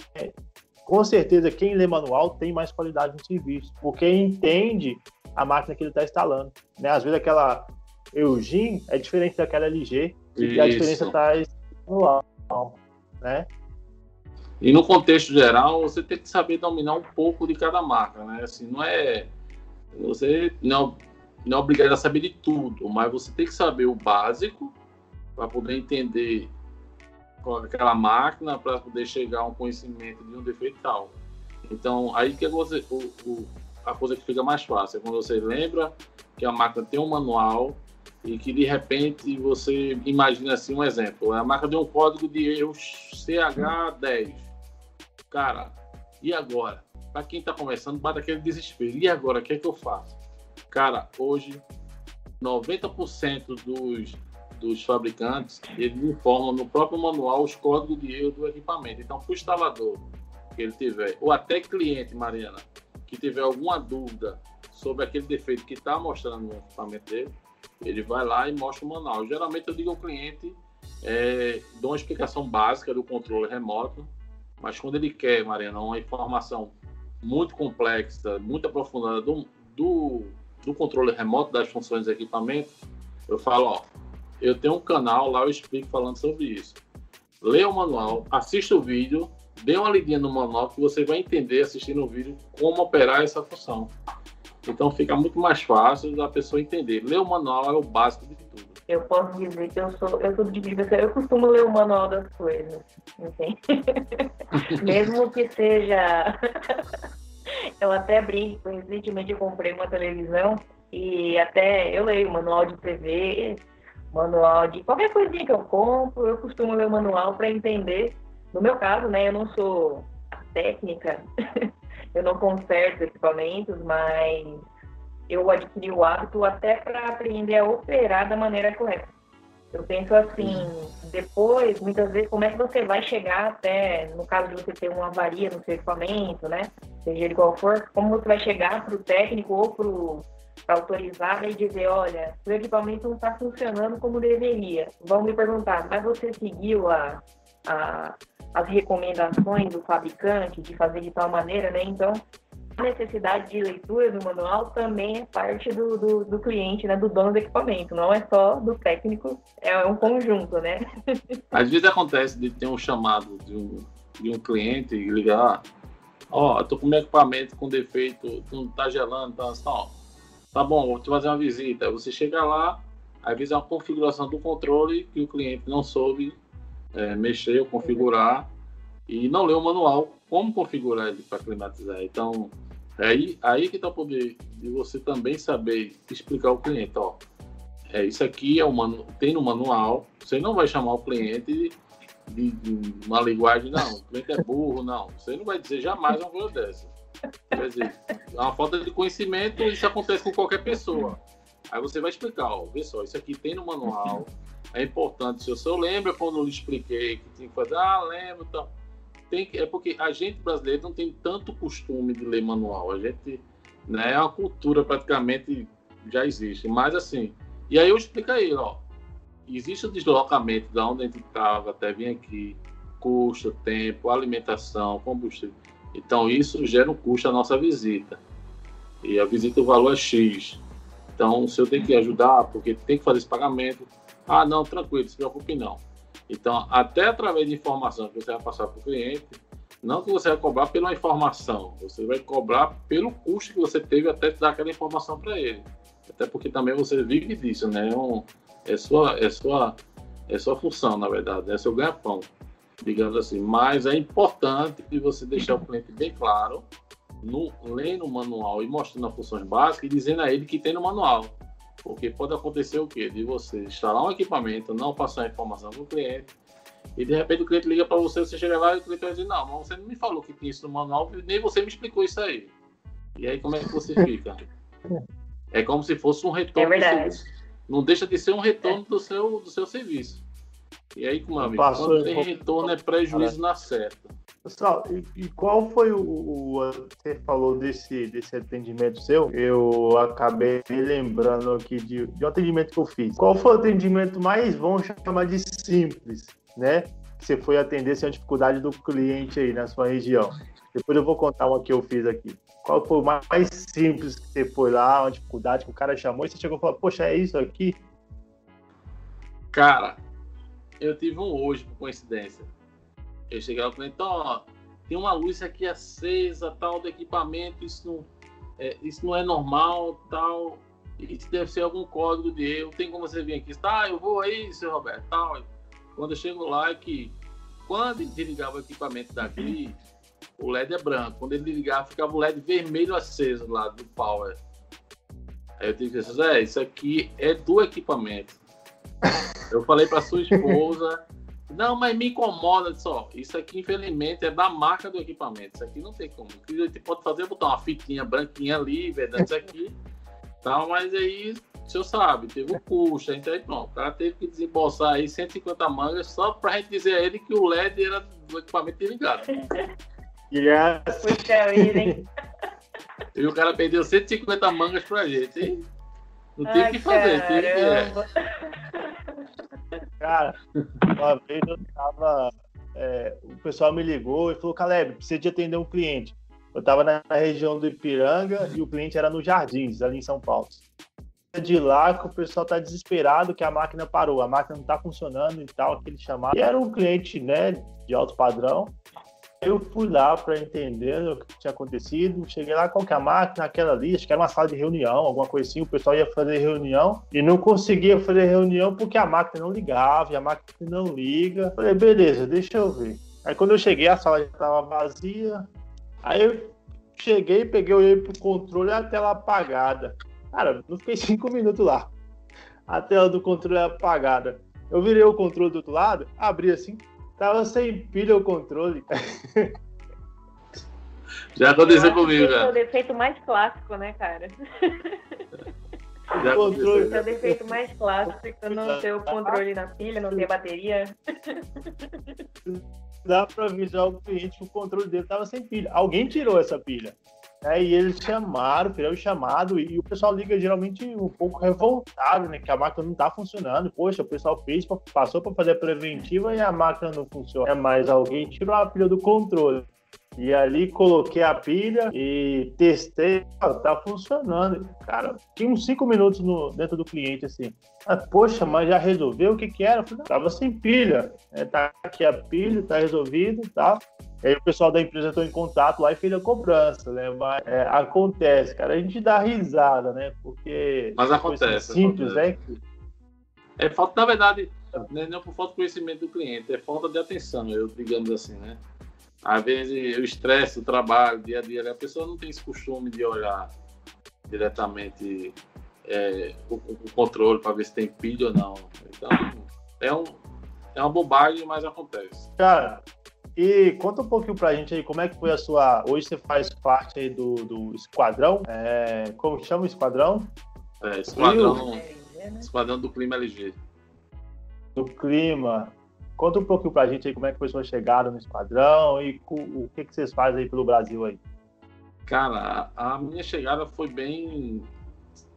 [SPEAKER 1] Com certeza, quem lê manual tem mais qualidade no serviço, porque entende a máquina que ele está instalando. Né? Às vezes aquela Eugene é diferente daquela LG, e a diferença está no né?
[SPEAKER 3] E no contexto geral, você tem que saber dominar um pouco de cada marca, né? Assim, não é Você não, não é obrigado a saber de tudo, mas você tem que saber o básico para poder entender aquela máquina, para poder chegar a um conhecimento de um defeito tal. Então, aí que é você, o, o, a coisa que fica mais fácil é quando você lembra que a máquina tem um manual e que de repente você imagina assim um exemplo. A máquina tem um código de erro CH10. Cara, e agora? Para quem está começando, bate aquele desespero. E agora, o que é que eu faço? Cara, hoje 90% dos, dos fabricantes eles informam no próprio manual os códigos de erro do equipamento. Então, para o instalador que ele tiver, ou até cliente, Mariana, que tiver alguma dúvida sobre aquele defeito que está mostrando no equipamento dele, ele vai lá e mostra o manual. Geralmente eu digo ao cliente, é, dou uma explicação básica do controle remoto, mas quando ele quer, Mariana, uma informação muito complexa, muito aprofundada do, do, do controle remoto das funções do equipamento, eu falo, ó, eu tenho um canal lá, eu explico falando sobre isso. Leia o manual, assista o vídeo, dê uma lidinha no manual que você vai entender assistindo o vídeo como operar essa função. Então fica muito mais fácil da pessoa entender. Ler o manual é o básico de tudo.
[SPEAKER 2] Eu posso dizer que eu sou, eu sou de pessoa, eu costumo ler o manual das coisas, entende? Mesmo que seja. eu até brinco, recentemente eu comprei uma televisão e até eu leio o manual de TV, manual de qualquer coisinha que eu compro, eu costumo ler o manual para entender. No meu caso, né, eu não sou técnica eu não conserto equipamentos, mas eu adquiri o hábito até para aprender a operar da maneira correta. Eu penso assim, depois, muitas vezes, como é que você vai chegar até, no caso de você ter uma avaria no seu equipamento, né? Seja ele qual for, como você vai chegar para o técnico ou para autorizar e dizer, olha, o equipamento não está funcionando como deveria. Vão me perguntar, mas você seguiu a, a, as recomendações do fabricante de fazer de tal maneira, né? Então, a necessidade de leitura do manual também é parte do, do, do, cliente, né? Do dono do equipamento, não é só do técnico, é um conjunto, né?
[SPEAKER 3] Às vezes acontece de ter um chamado de um, de um cliente e ligar, ó, oh, eu tô com meu equipamento com defeito, não tá gelando, tá, tá, tá bom, vou te fazer uma visita. Você chega lá, às vezes uma configuração do controle que o cliente não soube é, mexer ou configurar e não ler o manual como configurar ele para climatizar. Então, é aí, aí que está o poder de você também saber explicar ao cliente, ó, é, isso aqui é o tem no manual, você não vai chamar o cliente de, de, uma linguagem, não, o cliente é burro, não. Você não vai dizer jamais uma coisa dessa. Quer dizer, é uma falta de conhecimento, isso acontece com qualquer pessoa. Aí você vai explicar, ó, vê só, isso aqui tem no manual, é importante. Se eu, eu lembro quando eu lhe expliquei que tinha que fazer, ah, lembro, então. Tem que, é porque a gente brasileiro não tem tanto costume de ler manual. A gente, né, é uma cultura praticamente já existe. Mas assim, e aí eu explico a ele, ó, existe o deslocamento da onde a gente estava até vir aqui, custo, tempo, alimentação, combustível. Então isso gera um custo à nossa visita. E a visita o valor é X. Então, se eu tenho que ajudar, porque tem que fazer esse pagamento, ah, não, tranquilo, se preocupe não. Então, até através de informação que você vai passar para o cliente, não que você vai cobrar pela informação, você vai cobrar pelo custo que você teve até dar aquela informação para ele. Até porque também você vive disso, né? É, um, é, sua, é, sua, é sua função, na verdade, é seu ganha-pão, digamos assim. Mas é importante que você deixar o cliente bem claro, no, lendo o manual e mostrando as funções básicas e dizendo a ele que tem no manual. Porque pode acontecer o quê? De você instalar um equipamento, não passar a informação para o cliente, e de repente o cliente liga para você, você chega lá e o cliente vai dizer, não, mas você não me falou que tinha isso no manual, nem você me explicou isso aí. E aí como é que você fica? É como se fosse um retorno.
[SPEAKER 2] É verdade.
[SPEAKER 3] Não deixa de ser um retorno do seu, do seu serviço. E aí, como amigo, Passou, quando tem retorno é prejuízo na certa.
[SPEAKER 1] Pessoal, e, e, qual foi o, o, Você falou desse, desse atendimento seu? Eu acabei lembrando aqui de, de um atendimento que eu fiz. Qual foi o atendimento mais, vamos chamar de simples, né? Que você foi atender sem a dificuldade do cliente aí na sua região. Depois eu vou contar uma que eu fiz aqui. Qual foi o mais simples que você foi lá, uma dificuldade que o cara chamou e você chegou e falou, poxa, é isso aqui?
[SPEAKER 3] Cara, eu tive um hoje, por coincidência. Eu cheguei lá e falei, então, ó, tem uma luz aqui acesa, tal, do equipamento, isso não, é, isso não é normal, tal, isso deve ser algum código de erro, tem como você vir aqui, tá, eu vou aí, seu Roberto, tal. Quando eu chego lá é que, quando ele desligava o equipamento daqui, o LED é branco, quando ele ligava ficava o LED vermelho aceso lá do power. Aí eu disse, Zé, isso aqui é do equipamento. Eu falei para sua esposa, não, mas me incomoda só. Isso aqui, infelizmente, é da marca do equipamento. Isso aqui não tem como. O que a gente pode fazer é botar uma fitinha branquinha ali, verdade, isso aqui. Tal, mas aí, o senhor sabe, teve o um custo. Então, aí, pronto, o cara teve que desembolsar aí 150 mangas só pra gente dizer a ele que o LED era do equipamento ligado.
[SPEAKER 2] Yes. Puxa vida, hein?
[SPEAKER 3] E o cara perdeu 150 mangas pra gente, hein? Não tem o que fazer, tem que. É.
[SPEAKER 1] Cara, uma vez eu tava. É, o pessoal me ligou e falou: Caleb, precisa de atender um cliente. Eu tava na região do Ipiranga e o cliente era no Jardins, ali em São Paulo. De lá que o pessoal tá desesperado que a máquina parou, a máquina não tá funcionando e tal, aquele chamado. E era um cliente, né, de alto padrão. Eu fui lá para entender o que tinha acontecido. Cheguei lá, qual que é a máquina? Aquela ali, acho que era uma sala de reunião, alguma coisa assim. O pessoal ia fazer reunião e não conseguia fazer reunião porque a máquina não ligava e a máquina não liga. Falei, beleza, deixa eu ver. Aí quando eu cheguei, a sala já estava vazia. Aí eu cheguei, peguei, olhei pro controle a tela apagada. Cara, não fiquei cinco minutos lá. A tela do controle apagada. Eu virei o controle do outro lado, abri assim, Tava sem pilha o controle.
[SPEAKER 3] Já aconteceu comigo,
[SPEAKER 2] cara. É o defeito mais clássico, né, cara?
[SPEAKER 3] Já controle.
[SPEAKER 2] Esse é o defeito mais clássico, não ter o controle na pilha, não ter bateria.
[SPEAKER 1] Dá para avisar o cliente que o controle dele tava sem pilha. Alguém tirou essa pilha. É, e eles chamaram, fizeram o chamado, e o pessoal liga geralmente um pouco revoltado, né? Que a máquina não tá funcionando. Poxa, o pessoal fez, passou para fazer a preventiva e a máquina não funciona. É, mas alguém tirou a pilha do controle. E ali coloquei a pilha e testei, tá funcionando. Cara, tinha uns cinco minutos no, dentro do cliente assim. Ah, poxa, mas já resolveu? O que que era? Eu falei, tava sem pilha. É, tá aqui a pilha, tá resolvido, tá? Aí o pessoal da empresa entrou em contato lá e fez a cobrança, né? Mas é, acontece, cara. A gente dá risada, né? Porque.
[SPEAKER 3] Mas acontece.
[SPEAKER 1] Simples,
[SPEAKER 3] acontece. né? É falta, na verdade, não é por falta de conhecimento do cliente, é falta de atenção, eu, digamos assim, né? Às vezes o estresse do trabalho, dia a dia, a pessoa não tem esse costume de olhar diretamente é, o, o, controle para ver se tem pilha ou não. Então, é, um, é uma bobagem, mas acontece.
[SPEAKER 1] Cara, e conta um pouquinho pra gente aí como é que foi a sua. Hoje você faz parte aí do, do esquadrão. É... Como chama o esquadrão?
[SPEAKER 3] É, esquadrão, esquadrão do clima LG.
[SPEAKER 1] Do clima. Conta um pouquinho pra gente aí como é que foi a sua chegada no esquadrão e o, o que, que vocês fazem aí pelo Brasil aí.
[SPEAKER 3] Cara, a minha chegada foi bem.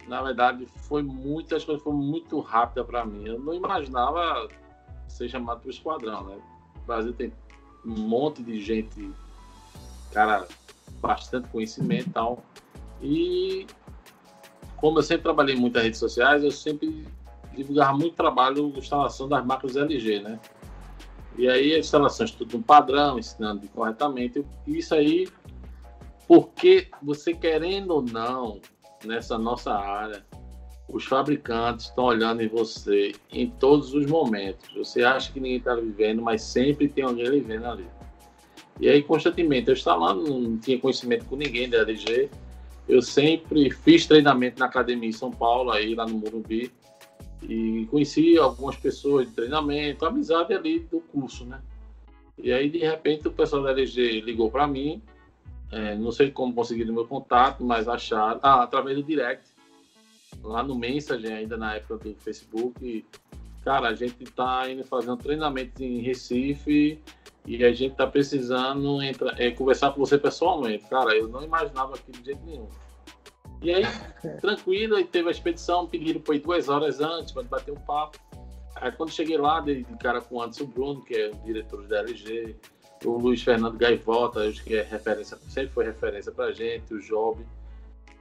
[SPEAKER 3] Na verdade, foi muitas coisas foram muito rápida para mim. Eu não imaginava ser chamado para o esquadrão, né? O Brasil tem um monte de gente, cara, bastante conhecimento e tal. E como eu sempre trabalhei muito nas redes sociais, eu sempre divulgava muito trabalho de instalação das máquinas LG, né? E aí as instalações tudo um padrão, ensinando corretamente. E isso aí, porque você querendo ou não, nessa nossa área, os fabricantes estão olhando em você em todos os momentos. Você acha que ninguém está vivendo, mas sempre tem alguém vivendo ali. E aí, constantemente, eu estava lá, não tinha conhecimento com ninguém da LG. Eu sempre fiz treinamento na academia em São Paulo, aí lá no Morumbi, e conheci algumas pessoas de treinamento, amizade ali do curso, né? E aí, de repente, o pessoal da LG ligou para mim, é, não sei como conseguiram meu contato, mas acharam, ah, através do direct lá no Message, ainda na época do Facebook. Cara, a gente está indo fazendo treinamento em Recife e a gente está precisando entra, é, conversar com você pessoalmente. Cara, eu não imaginava aquilo de jeito nenhum. E aí, tranquilo, teve a expedição, pediram para ir duas horas antes para bater um papo. Aí quando cheguei lá, de, de cara com o Anderson Bruno, que é o diretor da LG, o Luiz Fernando Gaivota, que é referência, sempre foi referência para gente, o Job.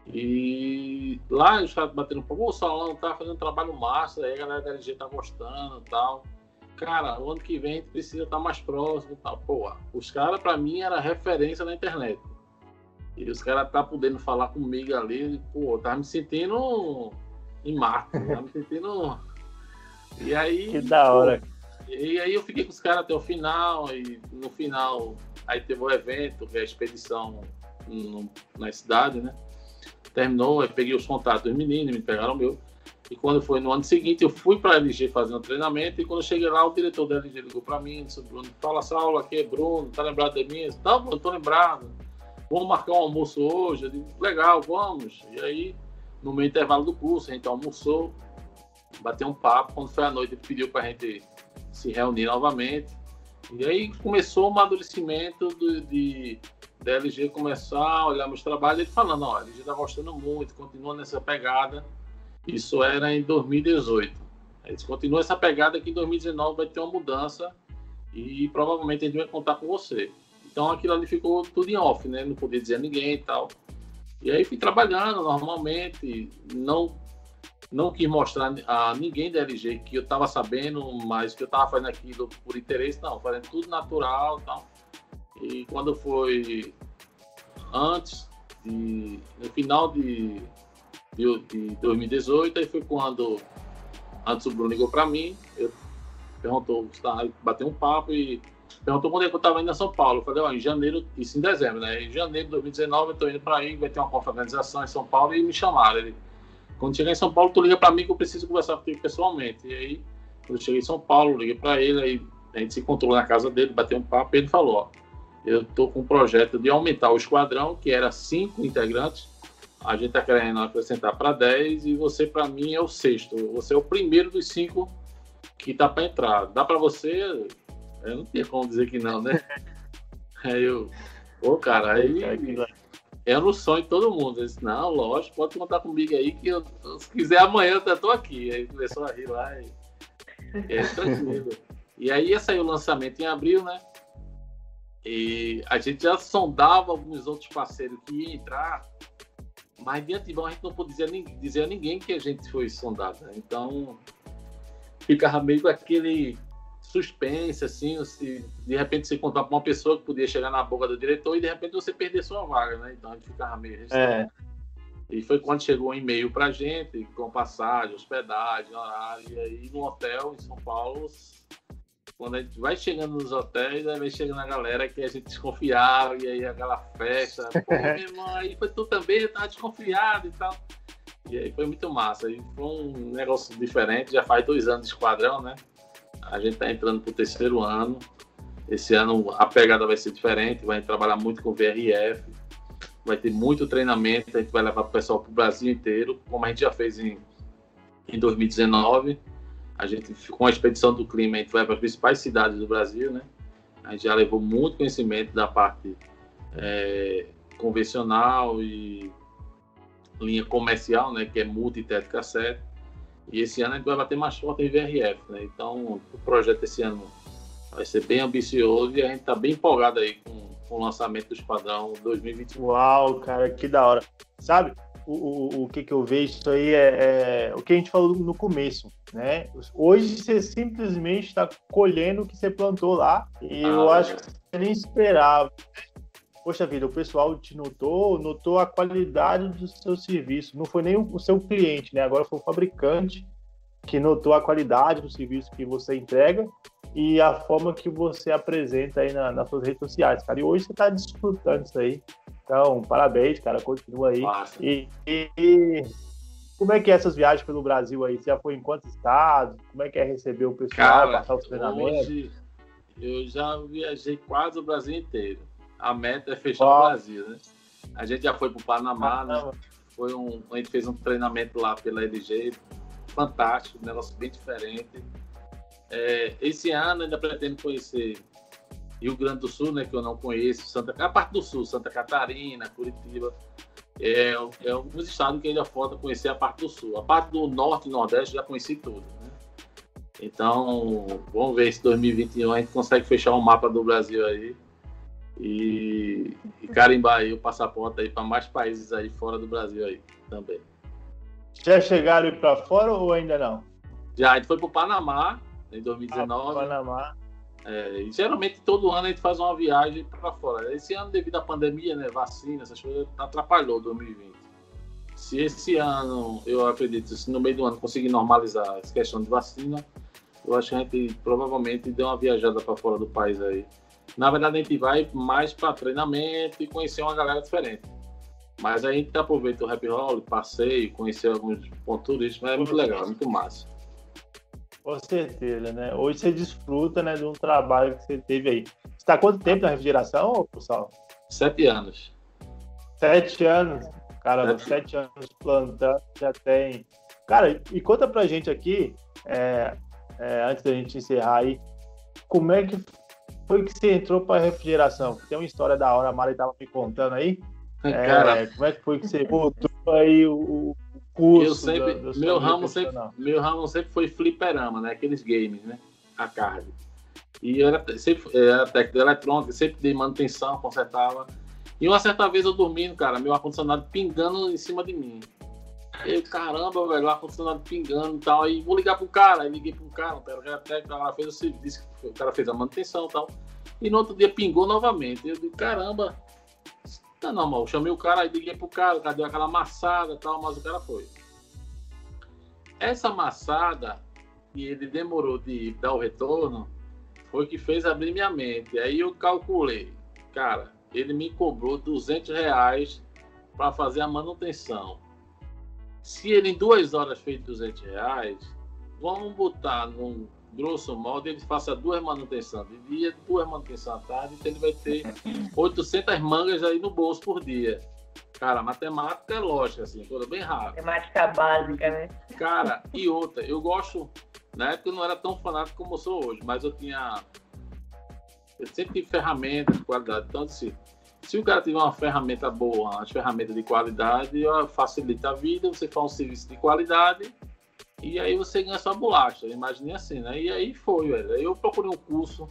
[SPEAKER 3] E lá os caras batendo pô, o salão tá fazendo um trabalho massa, aí a galera da LG tá gostando e tal. Cara, o ano que vem a gente precisa estar tá mais próximo e tal. Pô, os caras, pra mim, era referência na internet. E os caras tá podendo falar comigo ali, pô, eu tava me sentindo em Marte, tava me sentindo. E aí.
[SPEAKER 1] Que da hora. Pô,
[SPEAKER 3] e aí eu fiquei com os caras até o final, e no final, aí teve o evento, que é a expedição no, na cidade, né? Terminou, aí peguei os contatos dos meninos, me pegaram o meu. E quando foi no ano seguinte, eu fui para a LG fazer um treinamento. E quando eu cheguei lá, o diretor da LG ligou para mim, disse: Bruno, fala essa aula aqui, Bruno, tá lembrado de mim? Disse, não, Bruno, tô lembrado. Vamos marcar um almoço hoje? Eu digo: legal, vamos. E aí, no meio intervalo do curso, a gente almoçou, bateu um papo. Quando foi à noite, ele pediu para a gente se reunir novamente. E aí começou o amadurecimento de, da LG começar a olhar meus trabalhos e falando: ó, a LG está gostando muito, continua nessa pegada isso era em 2018. Eles continuam essa pegada que em 2019 vai ter uma mudança e provavelmente a gente vai contar com você. Então aquilo ali ficou tudo em off, né? Não podia dizer a ninguém e tal. E aí fui trabalhando normalmente, não não quis mostrar a ninguém da LG que eu estava sabendo, mas que eu estava fazendo aquilo por interesse, não, fazendo tudo natural e tal. E quando foi antes, de, no final de de, de 2018, aí foi quando antes o Bruno ligou para mim, eu perguntou, tá, bateu um papo e perguntou quando é que eu estava indo a São Paulo. Eu falei, ó, em janeiro, isso em dezembro, né? Em janeiro de 2019 eu estou indo para aí, vai ter uma confraternização em São Paulo e me chamaram. Ele, quando chegar em São Paulo, tu liga para mim que eu preciso conversar contigo pessoalmente. E aí, quando eu cheguei em São Paulo, liguei para ele, aí a gente se encontrou na casa dele, bateu um papo e ele falou, ó, eu estou com um projeto de aumentar o esquadrão, que era cinco integrantes, a gente está querendo acrescentar para 10 e você, para mim, é o sexto. Você é o primeiro dos cinco que está para entrar. Dá para você? Eu não tinha como dizer que não, né? Aí eu, pô, cara, aí é no sonho de todo mundo. Eu disse, não, lógico, pode contar comigo aí que eu, se quiser amanhã eu estou aqui. Aí começou a rir lá e é tranquilo. E aí ia sair o lançamento em abril, né? E a gente já sondava alguns outros parceiros que iam entrar mas de antemão a gente não podia dizer, a ninguém que a gente foi sondado. Né? Então ficava meio com aquele suspense, assim, se de repente você contar para uma pessoa que podia chegar na boca do diretor e de repente você perder sua vaga, né? Então a gente ficava meio é. E foi quando chegou um e-mail para a gente, com passagem, hospedagem, horário, e aí no hotel em São Paulo quando a gente vai chegando nos hotéis, aí vai chegando a galera que a gente desconfiava, e aí aquela festa, pô, meu irmão, aí foi tu também, eu tava desconfiado e tal. E aí foi muito massa, aí foi um negócio diferente, já faz dois anos de esquadrão, né? A gente tá entrando pro terceiro ano. Esse ano a pegada vai ser diferente, vai trabalhar muito com VRF, vai ter muito treinamento, a gente vai levar o pessoal pro Brasil inteiro, como a gente já fez em, em 2019 a gente, com a expedição do clima, a gente vai para as principais cidades do Brasil, né? A gente já levou muito conhecimento da parte é, convencional e linha comercial, né? Que é multi teto cassete. E esse ano a gente vai bater mais forte em VRF, né? Então, o projeto esse ano vai ser bem ambicioso e a gente está bem empolgado aí com, com o lançamento do Esquadrão 2021.
[SPEAKER 1] Uau, cara, que da hora. Sabe, o, o, o que, que eu vejo isso aí é, é, o que a gente falou no começo, né? Hoje você simplesmente está colhendo o que você plantou lá e ah, eu acho que você nem esperava. Poxa vida, o pessoal te notou, notou a qualidade do seu serviço. Não foi nem o seu cliente, né? Agora foi o fabricante que notou a qualidade do serviço que você entrega e a forma que você apresenta aí na, nas suas redes sociais, cara. E hoje você está desfrutando isso aí. Então, parabéns, cara, continua aí. E, e, e, como é que é essas viagens pelo Brasil aí? Você já foi em quantos estados? Como é que é receber o pessoal, cara, passar os treinamentos? Hoje,
[SPEAKER 3] eu já viajei quase o Brasil inteiro. A meta é fechar o Brasil, né? A gente já foi para o Panamá, né? Foi um, a gente fez um treinamento lá pela LG, fantástico, um negócio bem diferente. É, esse ano ainda pretendo conhecer Rio Grande do Sul, né, que eu não conheço, Santa, a parte do Sul, Santa Catarina, Curitiba, é, é alguns estados que ainda falta conhecer a parte do Sul. A parte do Norte e Nordeste já conheci tudo. Né? Então, vamos ver se 2021 a gente consegue fechar o um mapa do Brasil aí e, e carimbar aí o passaporte aí para mais países aí fora do Brasil aí também.
[SPEAKER 1] Já chegaram para fora ou ainda não?
[SPEAKER 3] Já, a gente foi para o Panamá em 2019. Ah,
[SPEAKER 1] Panamá.
[SPEAKER 3] É, geralmente todo ano a gente faz uma viagem para fora. Esse ano, devido à pandemia, né, vacina, essas coisas, atrapalhou 2020. Se esse ano, eu acredito, se no meio do ano conseguir normalizar essa questão de vacina, eu acho que a gente provavelmente deu uma viajada para fora do país aí. Na verdade, a gente vai mais para treinamento e conhecer uma galera diferente. Mas a gente aproveita o Happy Hall, passeio, conhecer alguns pontos turísticos, é muito legal, é muito massa.
[SPEAKER 1] Com certeza, né? Hoje você desfruta né, de um trabalho que você teve aí. Você está quanto tempo na refrigeração, pessoal?
[SPEAKER 3] Sete anos.
[SPEAKER 1] Sete anos? Cara, sete, sete anos plantando, já tem. Cara, e conta pra gente aqui, é, é, antes da gente encerrar aí, como é que foi que você entrou para refrigeração? Tem uma história da hora, a Mari estava me contando aí. É, Cara, como é que foi que você voltou aí o, curso. Eu
[SPEAKER 3] sempre, meu, ramo sempre, meu ramo sempre foi fliperama, né? Aqueles games, né? A card. E eu era, sempre era técnico de eletrônica, sempre dei manutenção, consertava. E uma certa vez eu dormindo, cara, meu ar-condicionado pingando em cima de mim. Eu, caramba, velho, o ar-condicionado pingando e tal. Aí vou ligar pro cara, aí liguei pro cara, o cara técnico, o cara fez o serviço, o cara fez a manutenção e tal. E no outro dia pingou novamente. Eu digo, caramba, Tá normal, chamei o cara, liguei pro cara, o cara deu aquela amassada e tal, mas o cara foi. Essa amassada, e ele demorou de dar o retorno, foi que fez abrir minha mente. Aí eu calculei, cara, ele me cobrou 200 reais para fazer a manutenção. Se ele em duas horas fez 200 reais, vamos botar num grosso modo, ele faça duas manutenções de dia, duas manutenções à tarde, então ele vai ter 800 mangas aí no bolso por dia. Cara, matemática é lógica, assim, coisa bem rápida.
[SPEAKER 2] Matemática básica, né?
[SPEAKER 3] Cara, e outra, eu gosto, na época eu não era tão fanático como eu sou hoje, mas eu tinha. Eu sempre tive ferramentas de qualidade. Então, se, se o cara tiver uma ferramenta boa, uma ferramenta de qualidade, facilita a vida, você faz um serviço de qualidade e aí você ganha sua bolacha. Imagine assim, né? E aí foi, velho. Aí eu procurei um curso,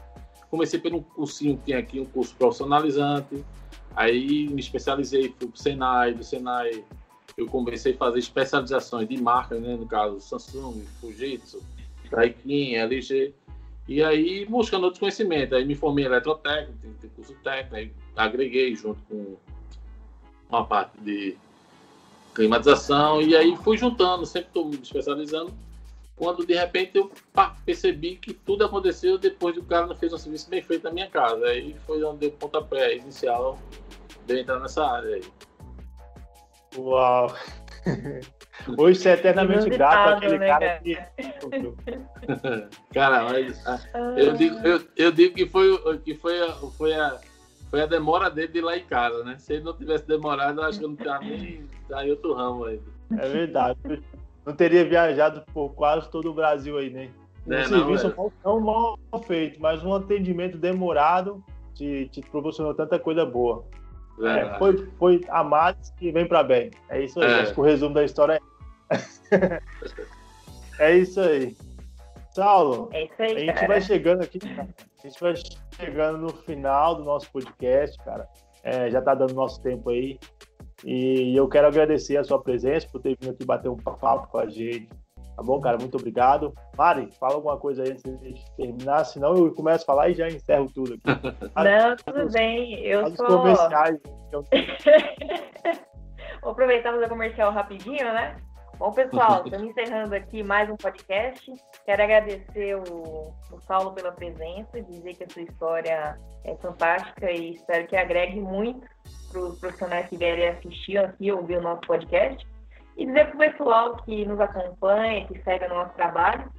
[SPEAKER 3] comecei pelo cursinho que tem aqui, um curso profissionalizante. Aí me especializei, fui pro Senai, do Senai eu comecei a fazer especializações de marca, né? No caso, Samsung, Fujitsu, Daikin, LG. E aí, buscando outros conhecimentos. Aí me formei em eletrotécnico, tem curso técnico, aí agreguei junto com uma parte de climatização, e aí fui juntando, sempre estou me especializando. Quando de repente eu pá, percebi que tudo aconteceu depois do cara não fez um serviço bem feito na minha casa. Aí foi onde deu o pontapé inicial de entrar nessa área aí.
[SPEAKER 1] Uau! Hoje você é eternamente grato àquele né, cara, que.
[SPEAKER 3] cara, mas ah, eu digo, eu, eu digo que foi, que foi, a, foi a foi a demora dele de ir lá em casa, né? Se ele não tivesse demorado, eu acho que eu não tinha nem tá em outro ramo ainda.
[SPEAKER 1] É verdade. Não teria viajado por quase todo o Brasil aí, né? Um é, serviço não, não mal feito, mas um atendimento demorado te, te proporcionou tanta coisa boa. É, foi, foi a mais que vem para bem. É isso aí. É. Acho que o resumo da história é. é isso aí. Saulo,
[SPEAKER 2] é isso aí,
[SPEAKER 1] a gente cara. vai chegando aqui, a gente vai chegando no final do nosso podcast, cara. É, já está dando nosso tempo aí. E eu quero agradecer a sua presença por ter vindo aqui bater um papo com a gente. Tá bom, cara? Muito obrigado. Mari, fala alguma coisa aí antes de terminar, senão eu começo a falar e já encerro tudo aqui.
[SPEAKER 2] Não, tudo bem. Eu sou.
[SPEAKER 1] comerciais.
[SPEAKER 2] Vou aproveitar fazer comercial rapidinho, né? Bom, pessoal, estamos encerrando aqui mais um podcast. Quero agradecer o, o Saulo pela presença, dizer que a sua história é fantástica e espero que agregue muito para os profissionais que vierem assistir aqui, ouvir o nosso podcast. E dizer para o pessoal que nos acompanha, que segue o nosso trabalho,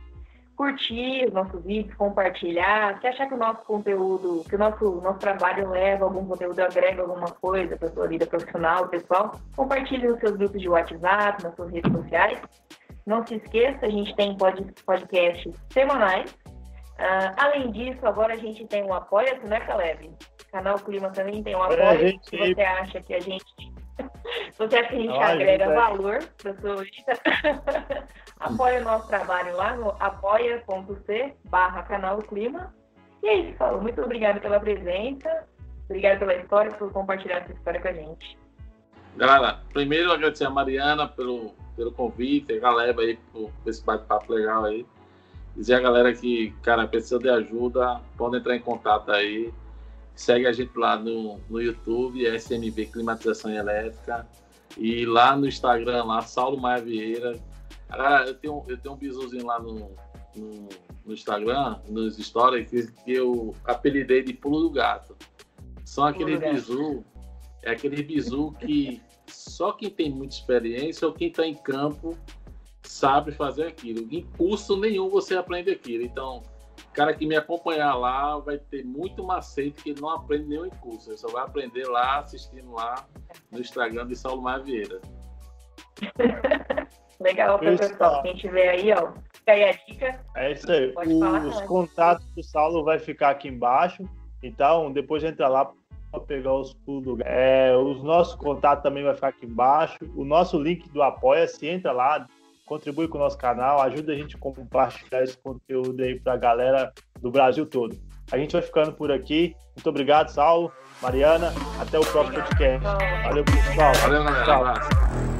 [SPEAKER 2] curtir os nossos vídeos, compartilhar. Se achar que o nosso conteúdo, que o nosso, nosso trabalho leva algum conteúdo, agrega alguma coisa para a sua vida profissional, pessoal, compartilhe nos seus grupos de WhatsApp, nas suas redes sociais. Não se esqueça, a gente tem podcasts semanais. Uh, além disso, agora a gente tem um apoia-se, né, Caleb? Canal Clima também tem um apoio. É, se você acha que a gente. Você acha que a gente agrega valor para sua vida, apoia o nosso trabalho lá no apoia.c barra canal Clima. E é isso, Paulo. Muito obrigada pela presença. Obrigado pela história, por compartilhar essa história com a gente.
[SPEAKER 3] Galera, primeiro agradecer a Mariana pelo, pelo convite, a galera aí por esse bate-papo legal aí. dizer a galera que, cara, precisa de ajuda, pode entrar em contato aí. Segue a gente lá no, no YouTube, SMB Climatização Elétrica. E lá no Instagram, lá, Saulo Maia Vieira. Cara, eu tenho, eu tenho um bisuzinho lá no, no, no Instagram, nos stories, que, que eu apelidei de Pulo do Gato. São aqueles bisu, é aquele bisu que só quem tem muita experiência ou quem está em campo sabe fazer aquilo. Em curso nenhum você aprende aquilo. Então, cara que me acompanhar lá vai ter muito macete que ele não aprende nenhum em curso. Ele só vai aprender lá, assistindo lá no Instagram de Saulo Maia Vieira.
[SPEAKER 2] Legal, professor. Quem tiver aí, ó, fica aí a dica.
[SPEAKER 1] É isso aí. Os contatos do Saulo vai ficar aqui embaixo. Então, depois entra lá para pegar os pulos. É, os nossos contatos também vai ficar aqui embaixo. O nosso link do Apoia-se, entra lá, contribui com o nosso canal, ajuda a gente a compartilhar esse conteúdo aí para a galera do Brasil todo. A gente vai ficando por aqui. Muito obrigado, Saulo, Mariana. Até o próximo podcast. Valeu, pessoal.
[SPEAKER 3] Valeu, galera. Tchau.